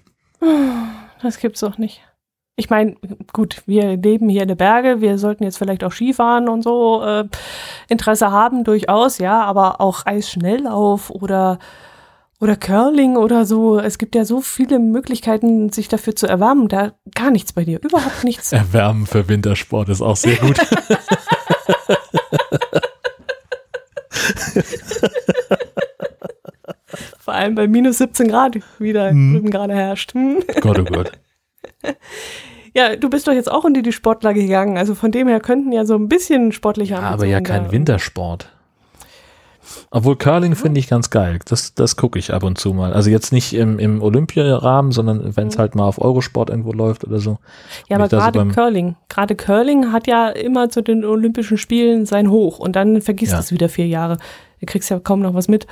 Das gibt's doch nicht. Ich meine, gut, wir leben hier in den Berge, wir sollten jetzt vielleicht auch Skifahren und so äh, Interesse haben, durchaus, ja, aber auch Eisschnelllauf oder, oder Curling oder so. Es gibt ja so viele Möglichkeiten, sich dafür zu erwärmen. Da gar nichts bei dir, überhaupt nichts. Erwärmen für Wintersport ist auch sehr gut. Vor allem bei minus 17 Grad wieder drüben gerade herrscht. Hm. Gott, oh Gott. Ja, du bist doch jetzt auch unter die Sportler gegangen. Also von dem her könnten ja so ein bisschen sportliche Ja, aber ja kein Wintersport. Obwohl Curling finde ich ganz geil. Das, das gucke ich ab und zu mal. Also jetzt nicht im, im Olympiarahmen, sondern wenn es Mhm. halt mal auf Eurosport irgendwo läuft oder so. Ja, aber ich so gerade beim- Curling. Gerade Curling hat ja immer zu den Olympischen Spielen sein Hoch und dann vergisst Ja. es wieder vier Jahre. Du kriegst ja kaum noch was mit.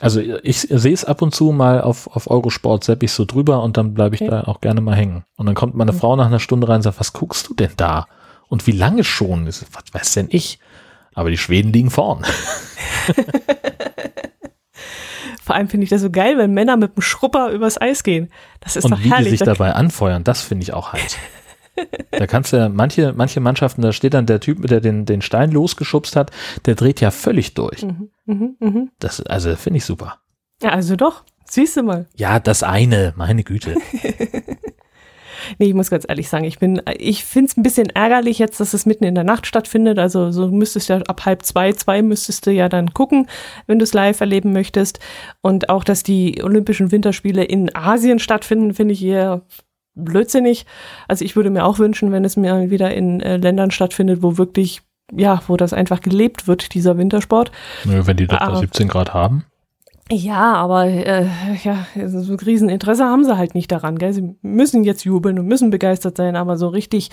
Also ich sehe es ab und zu mal auf, auf Eurosport, sepp ich so drüber und dann bleibe ich Okay. da auch gerne mal hängen. Und dann kommt meine Mhm. Frau nach einer Stunde rein und sagt, was guckst du denn da? Und wie lange schon? Ich so, Was weiß denn ich? Aber die Schweden liegen vorn. Vor allem finde ich das so geil, wenn Männer mit dem Schrupper übers Eis gehen. Das ist und doch wie die herrlich. sich Da- dabei anfeuern, das finde ich auch heiß. Da kannst du ja, manche, manche Mannschaften, da steht dann der Typ, der den, den Stein losgeschubst hat, der dreht ja völlig durch. Mhm, mhm, mhm. Das, also finde ich super. Ja, also doch. Siehst du mal. Ja, das eine, meine Güte. Nee, ich muss ganz ehrlich sagen, ich bin, ich finde es ein bisschen ärgerlich jetzt, dass es mitten in der Nacht stattfindet. Also so müsstest du ja ab halb zwei, zwei müsstest du ja dann gucken, wenn du es live erleben möchtest. Und auch, dass die Olympischen Winterspiele in Asien stattfinden, finde ich eher blödsinnig. Also ich würde mir auch wünschen, wenn es mir wieder in äh, Ländern stattfindet, wo wirklich, ja, wo das einfach gelebt wird, dieser Wintersport. Nö, wenn die da Aber- 17 Grad haben. Ja, aber äh, ja, so so ein Rieseninteresse haben sie halt nicht daran. Gell? Sie müssen jetzt jubeln und müssen begeistert sein, aber so richtig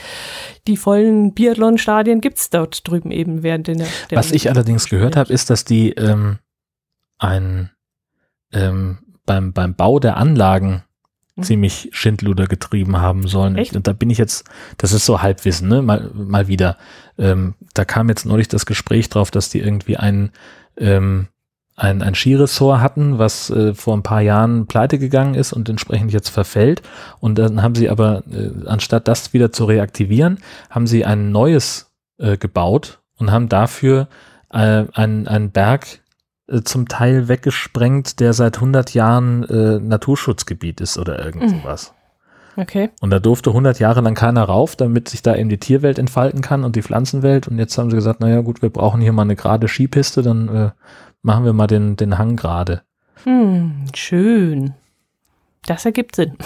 die vollen Biathlon-Stadien gibt's dort drüben eben während der, der Was ich allerdings gehört habe, ist, dass die ähm, ein, ähm, beim, beim Bau der Anlagen Mhm. ziemlich Schindluder getrieben haben sollen. Echt? Und da bin ich jetzt, das ist so Halbwissen, ne? Mal, mal wieder. Ähm, da kam jetzt neulich das Gespräch drauf, dass die irgendwie ein, ähm, ein, ein Skiressort hatten, was äh, vor ein paar Jahren pleite gegangen ist und entsprechend jetzt verfällt. Und dann haben sie aber, äh, anstatt das wieder zu reaktivieren, haben sie ein neues äh, gebaut und haben dafür äh, einen, einen Berg äh, zum Teil weggesprengt, der seit 100 Jahren äh, Naturschutzgebiet ist oder irgend Mhm. Okay. Und da durfte 100 Jahre lang keiner rauf, damit sich da eben die Tierwelt entfalten kann und die Pflanzenwelt. Und jetzt haben sie gesagt, naja gut, wir brauchen hier mal eine gerade Skipiste, dann äh, machen wir mal den, den Hang gerade. Hm, schön. Das ergibt Sinn.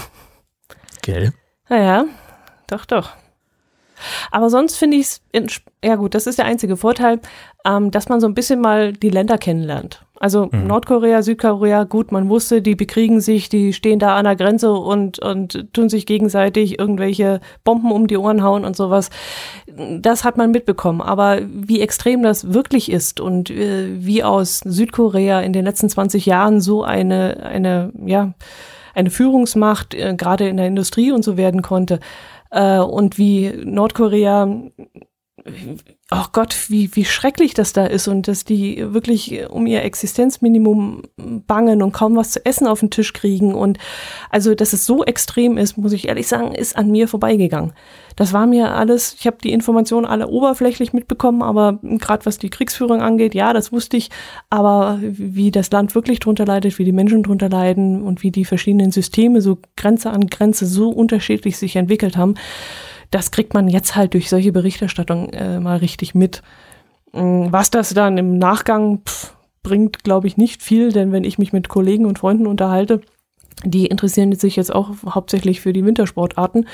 Gell? Naja, doch, doch. Aber sonst finde ich es, ja gut, das ist der einzige Vorteil, ähm, dass man so ein bisschen mal die Länder kennenlernt. Also mhm. Nordkorea, Südkorea, gut, man wusste, die bekriegen sich, die stehen da an der Grenze und, und tun sich gegenseitig irgendwelche Bomben um die Ohren hauen und sowas. Das hat man mitbekommen. Aber wie extrem das wirklich ist und äh, wie aus Südkorea in den letzten 20 Jahren so eine, eine, ja, eine Führungsmacht, äh, gerade in der Industrie und so werden konnte, äh, und wie Nordkorea oh Gott, wie, wie schrecklich das da ist und dass die wirklich um ihr Existenzminimum bangen und kaum was zu essen auf den Tisch kriegen. Und also, dass es so extrem ist, muss ich ehrlich sagen, ist an mir vorbeigegangen. Das war mir alles, ich habe die Informationen alle oberflächlich mitbekommen, aber gerade was die Kriegsführung angeht, ja, das wusste ich. Aber wie das Land wirklich drunter leidet, wie die Menschen drunter leiden und wie die verschiedenen Systeme so Grenze an Grenze so unterschiedlich sich entwickelt haben, das kriegt man jetzt halt durch solche Berichterstattung äh, mal richtig mit. Mm, was das dann im Nachgang pff, bringt, glaube ich, nicht viel, denn wenn ich mich mit Kollegen und Freunden unterhalte, die interessieren sich jetzt auch hauptsächlich für die Wintersportarten.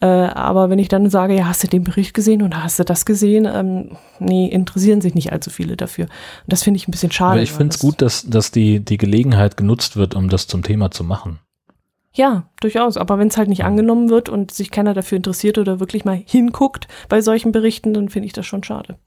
Äh, aber wenn ich dann sage, ja, hast du den Bericht gesehen und hast du das gesehen? Ähm, nee, interessieren sich nicht allzu viele dafür. Und das finde ich ein bisschen schade. Aber ich finde es gut, dass, dass die, die Gelegenheit genutzt wird, um das zum Thema zu machen. Ja, durchaus. Aber wenn es halt nicht angenommen wird und sich keiner dafür interessiert oder wirklich mal hinguckt bei solchen Berichten, dann finde ich das schon schade.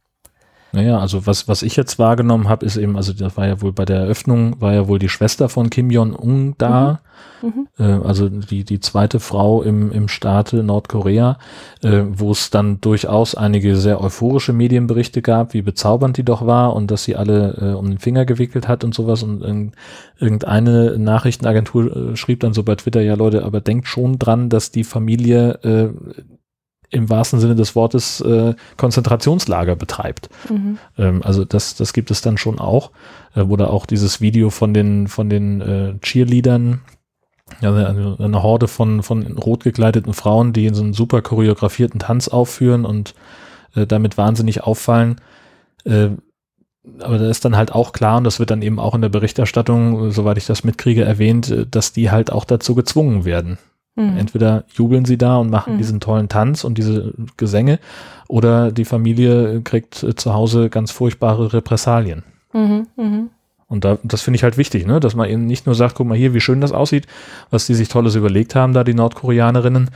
Naja, also was, was ich jetzt wahrgenommen habe, ist eben, also das war ja wohl bei der Eröffnung, war ja wohl die Schwester von Kim Jong-un da, mhm. mhm. äh, also die, die zweite Frau im, im Staate Nordkorea, äh, wo es dann durchaus einige sehr euphorische Medienberichte gab, wie bezaubernd die doch war und dass sie alle äh, um den Finger gewickelt hat und sowas und äh, irgendeine Nachrichtenagentur äh, schrieb dann so bei Twitter, ja Leute, aber denkt schon dran, dass die Familie äh, im wahrsten Sinne des Wortes äh, Konzentrationslager betreibt. Mhm. Ähm, also das, das gibt es dann schon auch. Äh, oder auch dieses Video von den, von den äh, Cheerleadern, ja, eine, eine Horde von, von rot gekleideten Frauen, die in so einen super choreografierten Tanz aufführen und äh, damit wahnsinnig auffallen. Äh, aber da ist dann halt auch klar, und das wird dann eben auch in der Berichterstattung, soweit ich das mitkriege, erwähnt, äh, dass die halt auch dazu gezwungen werden. Mhm. Entweder jubeln sie da und machen mhm. diesen tollen Tanz und diese Gesänge, oder die Familie kriegt äh, zu Hause ganz furchtbare Repressalien. Mhm. mhm. Und da, das finde ich halt wichtig, ne? dass man eben nicht nur sagt, guck mal hier, wie schön das aussieht, was die sich Tolles überlegt haben, da die Nordkoreanerinnen,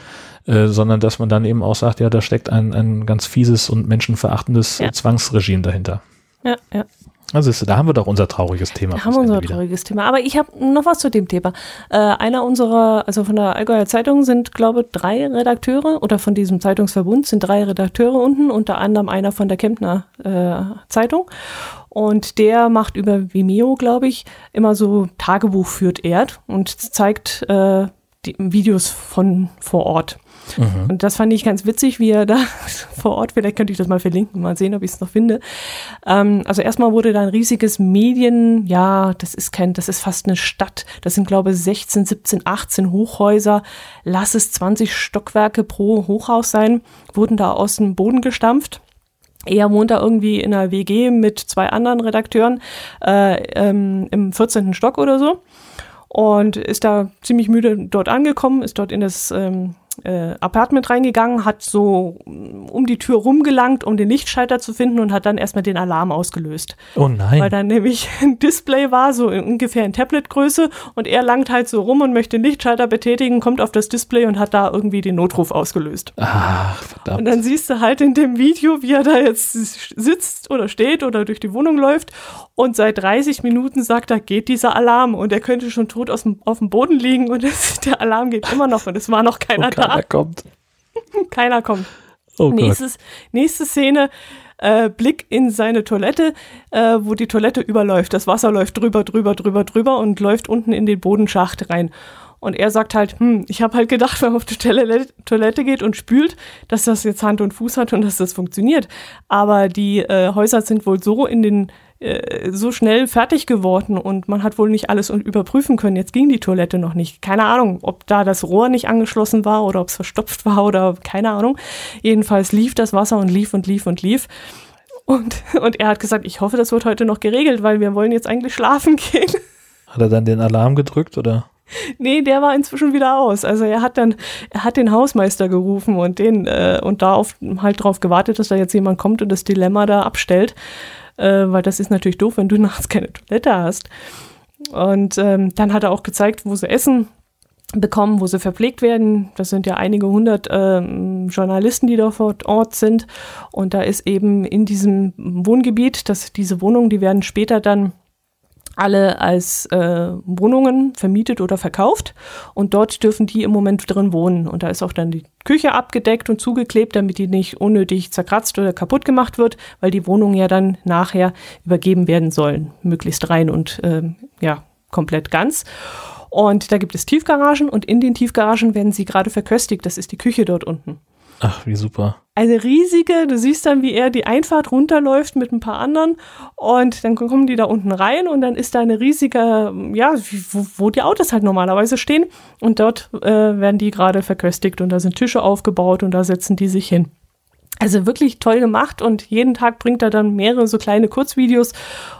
äh, sondern dass man dann eben auch sagt, ja, da steckt ein, ein ganz fieses und menschenverachtendes ja. Zwangsregime dahinter. Ja, ja. Also da haben wir doch unser trauriges Thema. Da haben wir unser trauriges Thema. Aber ich habe noch was zu dem Thema. Äh, einer unserer, also von der Allgäuer Zeitung sind, glaube ich, drei Redakteure oder von diesem Zeitungsverbund sind drei Redakteure unten, unter anderem einer von der Kempner äh, Zeitung. Und der macht über Vimeo, glaube ich, immer so Tagebuch führt Erd und zeigt äh, die Videos von vor Ort. Mhm. Und das fand ich ganz witzig, wie er da vor Ort, vielleicht könnte ich das mal verlinken, mal sehen, ob ich es noch finde. Ähm, also erstmal wurde da ein riesiges Medien, ja, das ist kein, das ist fast eine Stadt. Das sind, glaube ich, 16, 17, 18 Hochhäuser. Lass es 20 Stockwerke pro Hochhaus sein, wurden da aus dem Boden gestampft. Er wohnt da irgendwie in einer WG mit zwei anderen Redakteuren äh, ähm, im 14. Stock oder so und ist da ziemlich müde dort angekommen, ist dort in das ähm, äh, Apartment reingegangen, hat so mm, um die Tür rumgelangt, um den Lichtschalter zu finden und hat dann erstmal den Alarm ausgelöst. Oh nein. Weil dann nämlich ein Display war, so ungefähr in Tabletgröße und er langt halt so rum und möchte den Lichtschalter betätigen, kommt auf das Display und hat da irgendwie den Notruf ausgelöst. Ach, verdammt. Und dann siehst du halt in dem Video, wie er da jetzt sitzt oder steht oder durch die Wohnung läuft und seit 30 Minuten sagt er, geht dieser Alarm und er könnte schon tot aus dem, auf dem Boden liegen und es, der Alarm geht immer noch und es war noch keiner okay. da. Keiner kommt. Keiner kommt. Oh Nächstes, nächste Szene, äh, Blick in seine Toilette, äh, wo die Toilette überläuft. Das Wasser läuft drüber, drüber, drüber, drüber und läuft unten in den Bodenschacht rein. Und er sagt halt, hm, ich habe halt gedacht, wenn man auf die Toilette geht und spült, dass das jetzt Hand und Fuß hat und dass das funktioniert. Aber die äh, Häuser sind wohl so in den äh, so schnell fertig geworden und man hat wohl nicht alles überprüfen können. Jetzt ging die Toilette noch nicht. Keine Ahnung, ob da das Rohr nicht angeschlossen war oder ob es verstopft war oder keine Ahnung. Jedenfalls lief das Wasser und lief und lief und lief. Und, und er hat gesagt, ich hoffe, das wird heute noch geregelt, weil wir wollen jetzt eigentlich schlafen gehen. Hat er dann den Alarm gedrückt oder? Nee, der war inzwischen wieder aus. Also er hat dann, er hat den Hausmeister gerufen und den, äh, und da auf, halt drauf gewartet, dass da jetzt jemand kommt und das Dilemma da abstellt. Äh, weil das ist natürlich doof, wenn du nachts keine Toilette hast. Und ähm, dann hat er auch gezeigt, wo sie essen bekommen, wo sie verpflegt werden. Das sind ja einige hundert ähm, Journalisten, die da vor Ort sind. Und da ist eben in diesem Wohngebiet, dass diese Wohnungen, die werden später dann alle als äh, Wohnungen vermietet oder verkauft und dort dürfen die im Moment drin wohnen. Und da ist auch dann die Küche abgedeckt und zugeklebt, damit die nicht unnötig zerkratzt oder kaputt gemacht wird, weil die Wohnungen ja dann nachher übergeben werden sollen, möglichst rein und ähm, ja, komplett ganz. Und da gibt es Tiefgaragen und in den Tiefgaragen werden sie gerade verköstigt. Das ist die Küche dort unten. Ach, wie super. Eine riesige, du siehst dann, wie er die Einfahrt runterläuft mit ein paar anderen und dann kommen die da unten rein und dann ist da eine riesige, ja, wo, wo die Autos halt normalerweise stehen und dort äh, werden die gerade verköstigt und da sind Tische aufgebaut und da setzen die sich hin. Also wirklich toll gemacht und jeden Tag bringt er dann mehrere so kleine Kurzvideos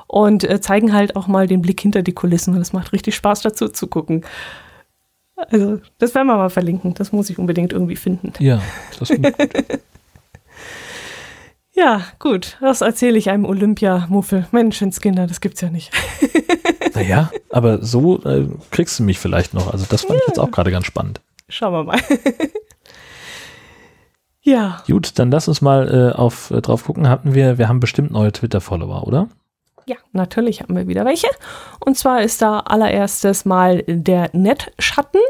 und äh, zeigen halt auch mal den Blick hinter die Kulissen und es macht richtig Spaß dazu zu gucken. Also, das werden wir mal verlinken. Das muss ich unbedingt irgendwie finden. Ja, das ich gut. ja, gut. Das erzähle ich einem Olympia-Muffel. Menschenskinder, das gibt's ja nicht. naja, aber so äh, kriegst du mich vielleicht noch. Also, das fand ja. ich jetzt auch gerade ganz spannend. Schauen wir mal. ja. Gut, dann lass uns mal äh, auf, äh, drauf gucken. Hatten wir, wir haben bestimmt neue Twitter-Follower, oder? Ja, natürlich haben wir wieder welche. Und zwar ist da allererstes mal der Nettschatten.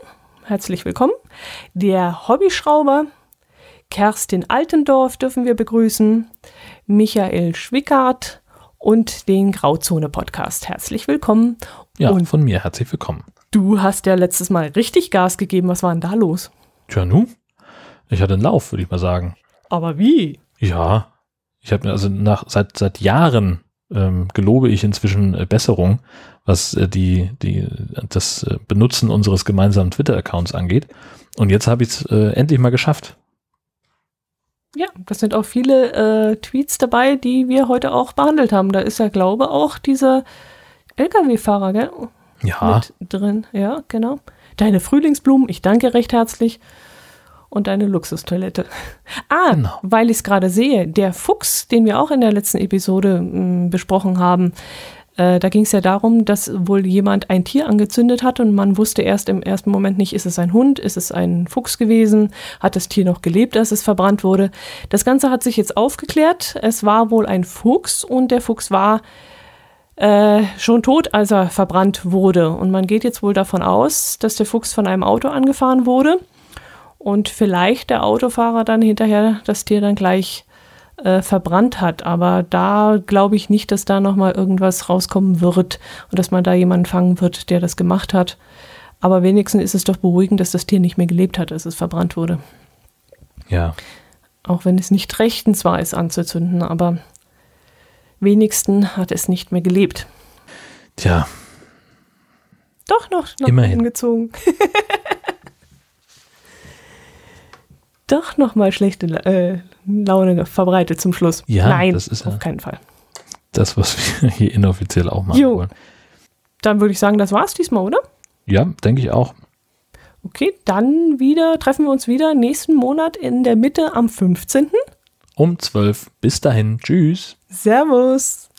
Herzlich willkommen. Der Hobbyschrauber. Kerstin Altendorf dürfen wir begrüßen. Michael Schwickart und den Grauzone-Podcast. Herzlich willkommen. Ja, und von mir herzlich willkommen. Du hast ja letztes Mal richtig Gas gegeben. Was war denn da los? Tja, nu? Ich hatte einen Lauf, würde ich mal sagen. Aber wie? Ja, ich habe mir also nach seit seit Jahren ähm, gelobe ich inzwischen äh, Besserung, was äh, die, die, das äh, Benutzen unseres gemeinsamen Twitter-Accounts angeht. Und jetzt habe ich es äh, endlich mal geschafft. Ja, das sind auch viele äh, Tweets dabei, die wir heute auch behandelt haben. Da ist ja, glaube auch dieser Lkw-Fahrer, gell? Ja. Mit drin, ja, genau. Deine Frühlingsblumen, ich danke recht herzlich und eine Luxustoilette. Ah, genau. weil ich es gerade sehe, der Fuchs, den wir auch in der letzten Episode mh, mm, besprochen haben, äh, da ging es ja darum, dass wohl jemand ein Tier angezündet hat und man wusste erst im ersten Moment nicht, ist es ein Hund, ist es ein Fuchs gewesen, hat das Tier noch gelebt, als es verbrannt wurde. Das Ganze hat sich jetzt aufgeklärt. Es war wohl ein Fuchs und der Fuchs war äh, schon tot, als er verbrannt wurde. Und man geht jetzt wohl davon aus, dass der Fuchs von einem Auto angefahren wurde und vielleicht der Autofahrer dann hinterher das Tier dann gleich äh, verbrannt hat. Aber da glaube ich nicht, dass da nochmal irgendwas rauskommen wird und dass man da jemanden fangen wird, der das gemacht hat. Aber wenigstens ist es doch beruhigend, dass das Tier nicht mehr gelebt hat, als es verbrannt wurde. Ja. Auch wenn es nicht rechtens war, es anzuzünden, aber wenigstens hat es nicht mehr gelebt. Tja. Doch noch, noch Immerhin. hingezogen. doch noch mal schlechte äh, Laune verbreitet zum Schluss. Ja, Nein, das ist auf ja keinen Fall. Das, was wir hier inoffiziell auch machen Jo. wollen. Dann würde ich sagen, das war's diesmal, oder? Ja, denke ich auch. Okay, dann wieder treffen wir uns wieder nächsten Monat in der Mitte am 15. Um 12. Bis dahin. Tschüss. Servus.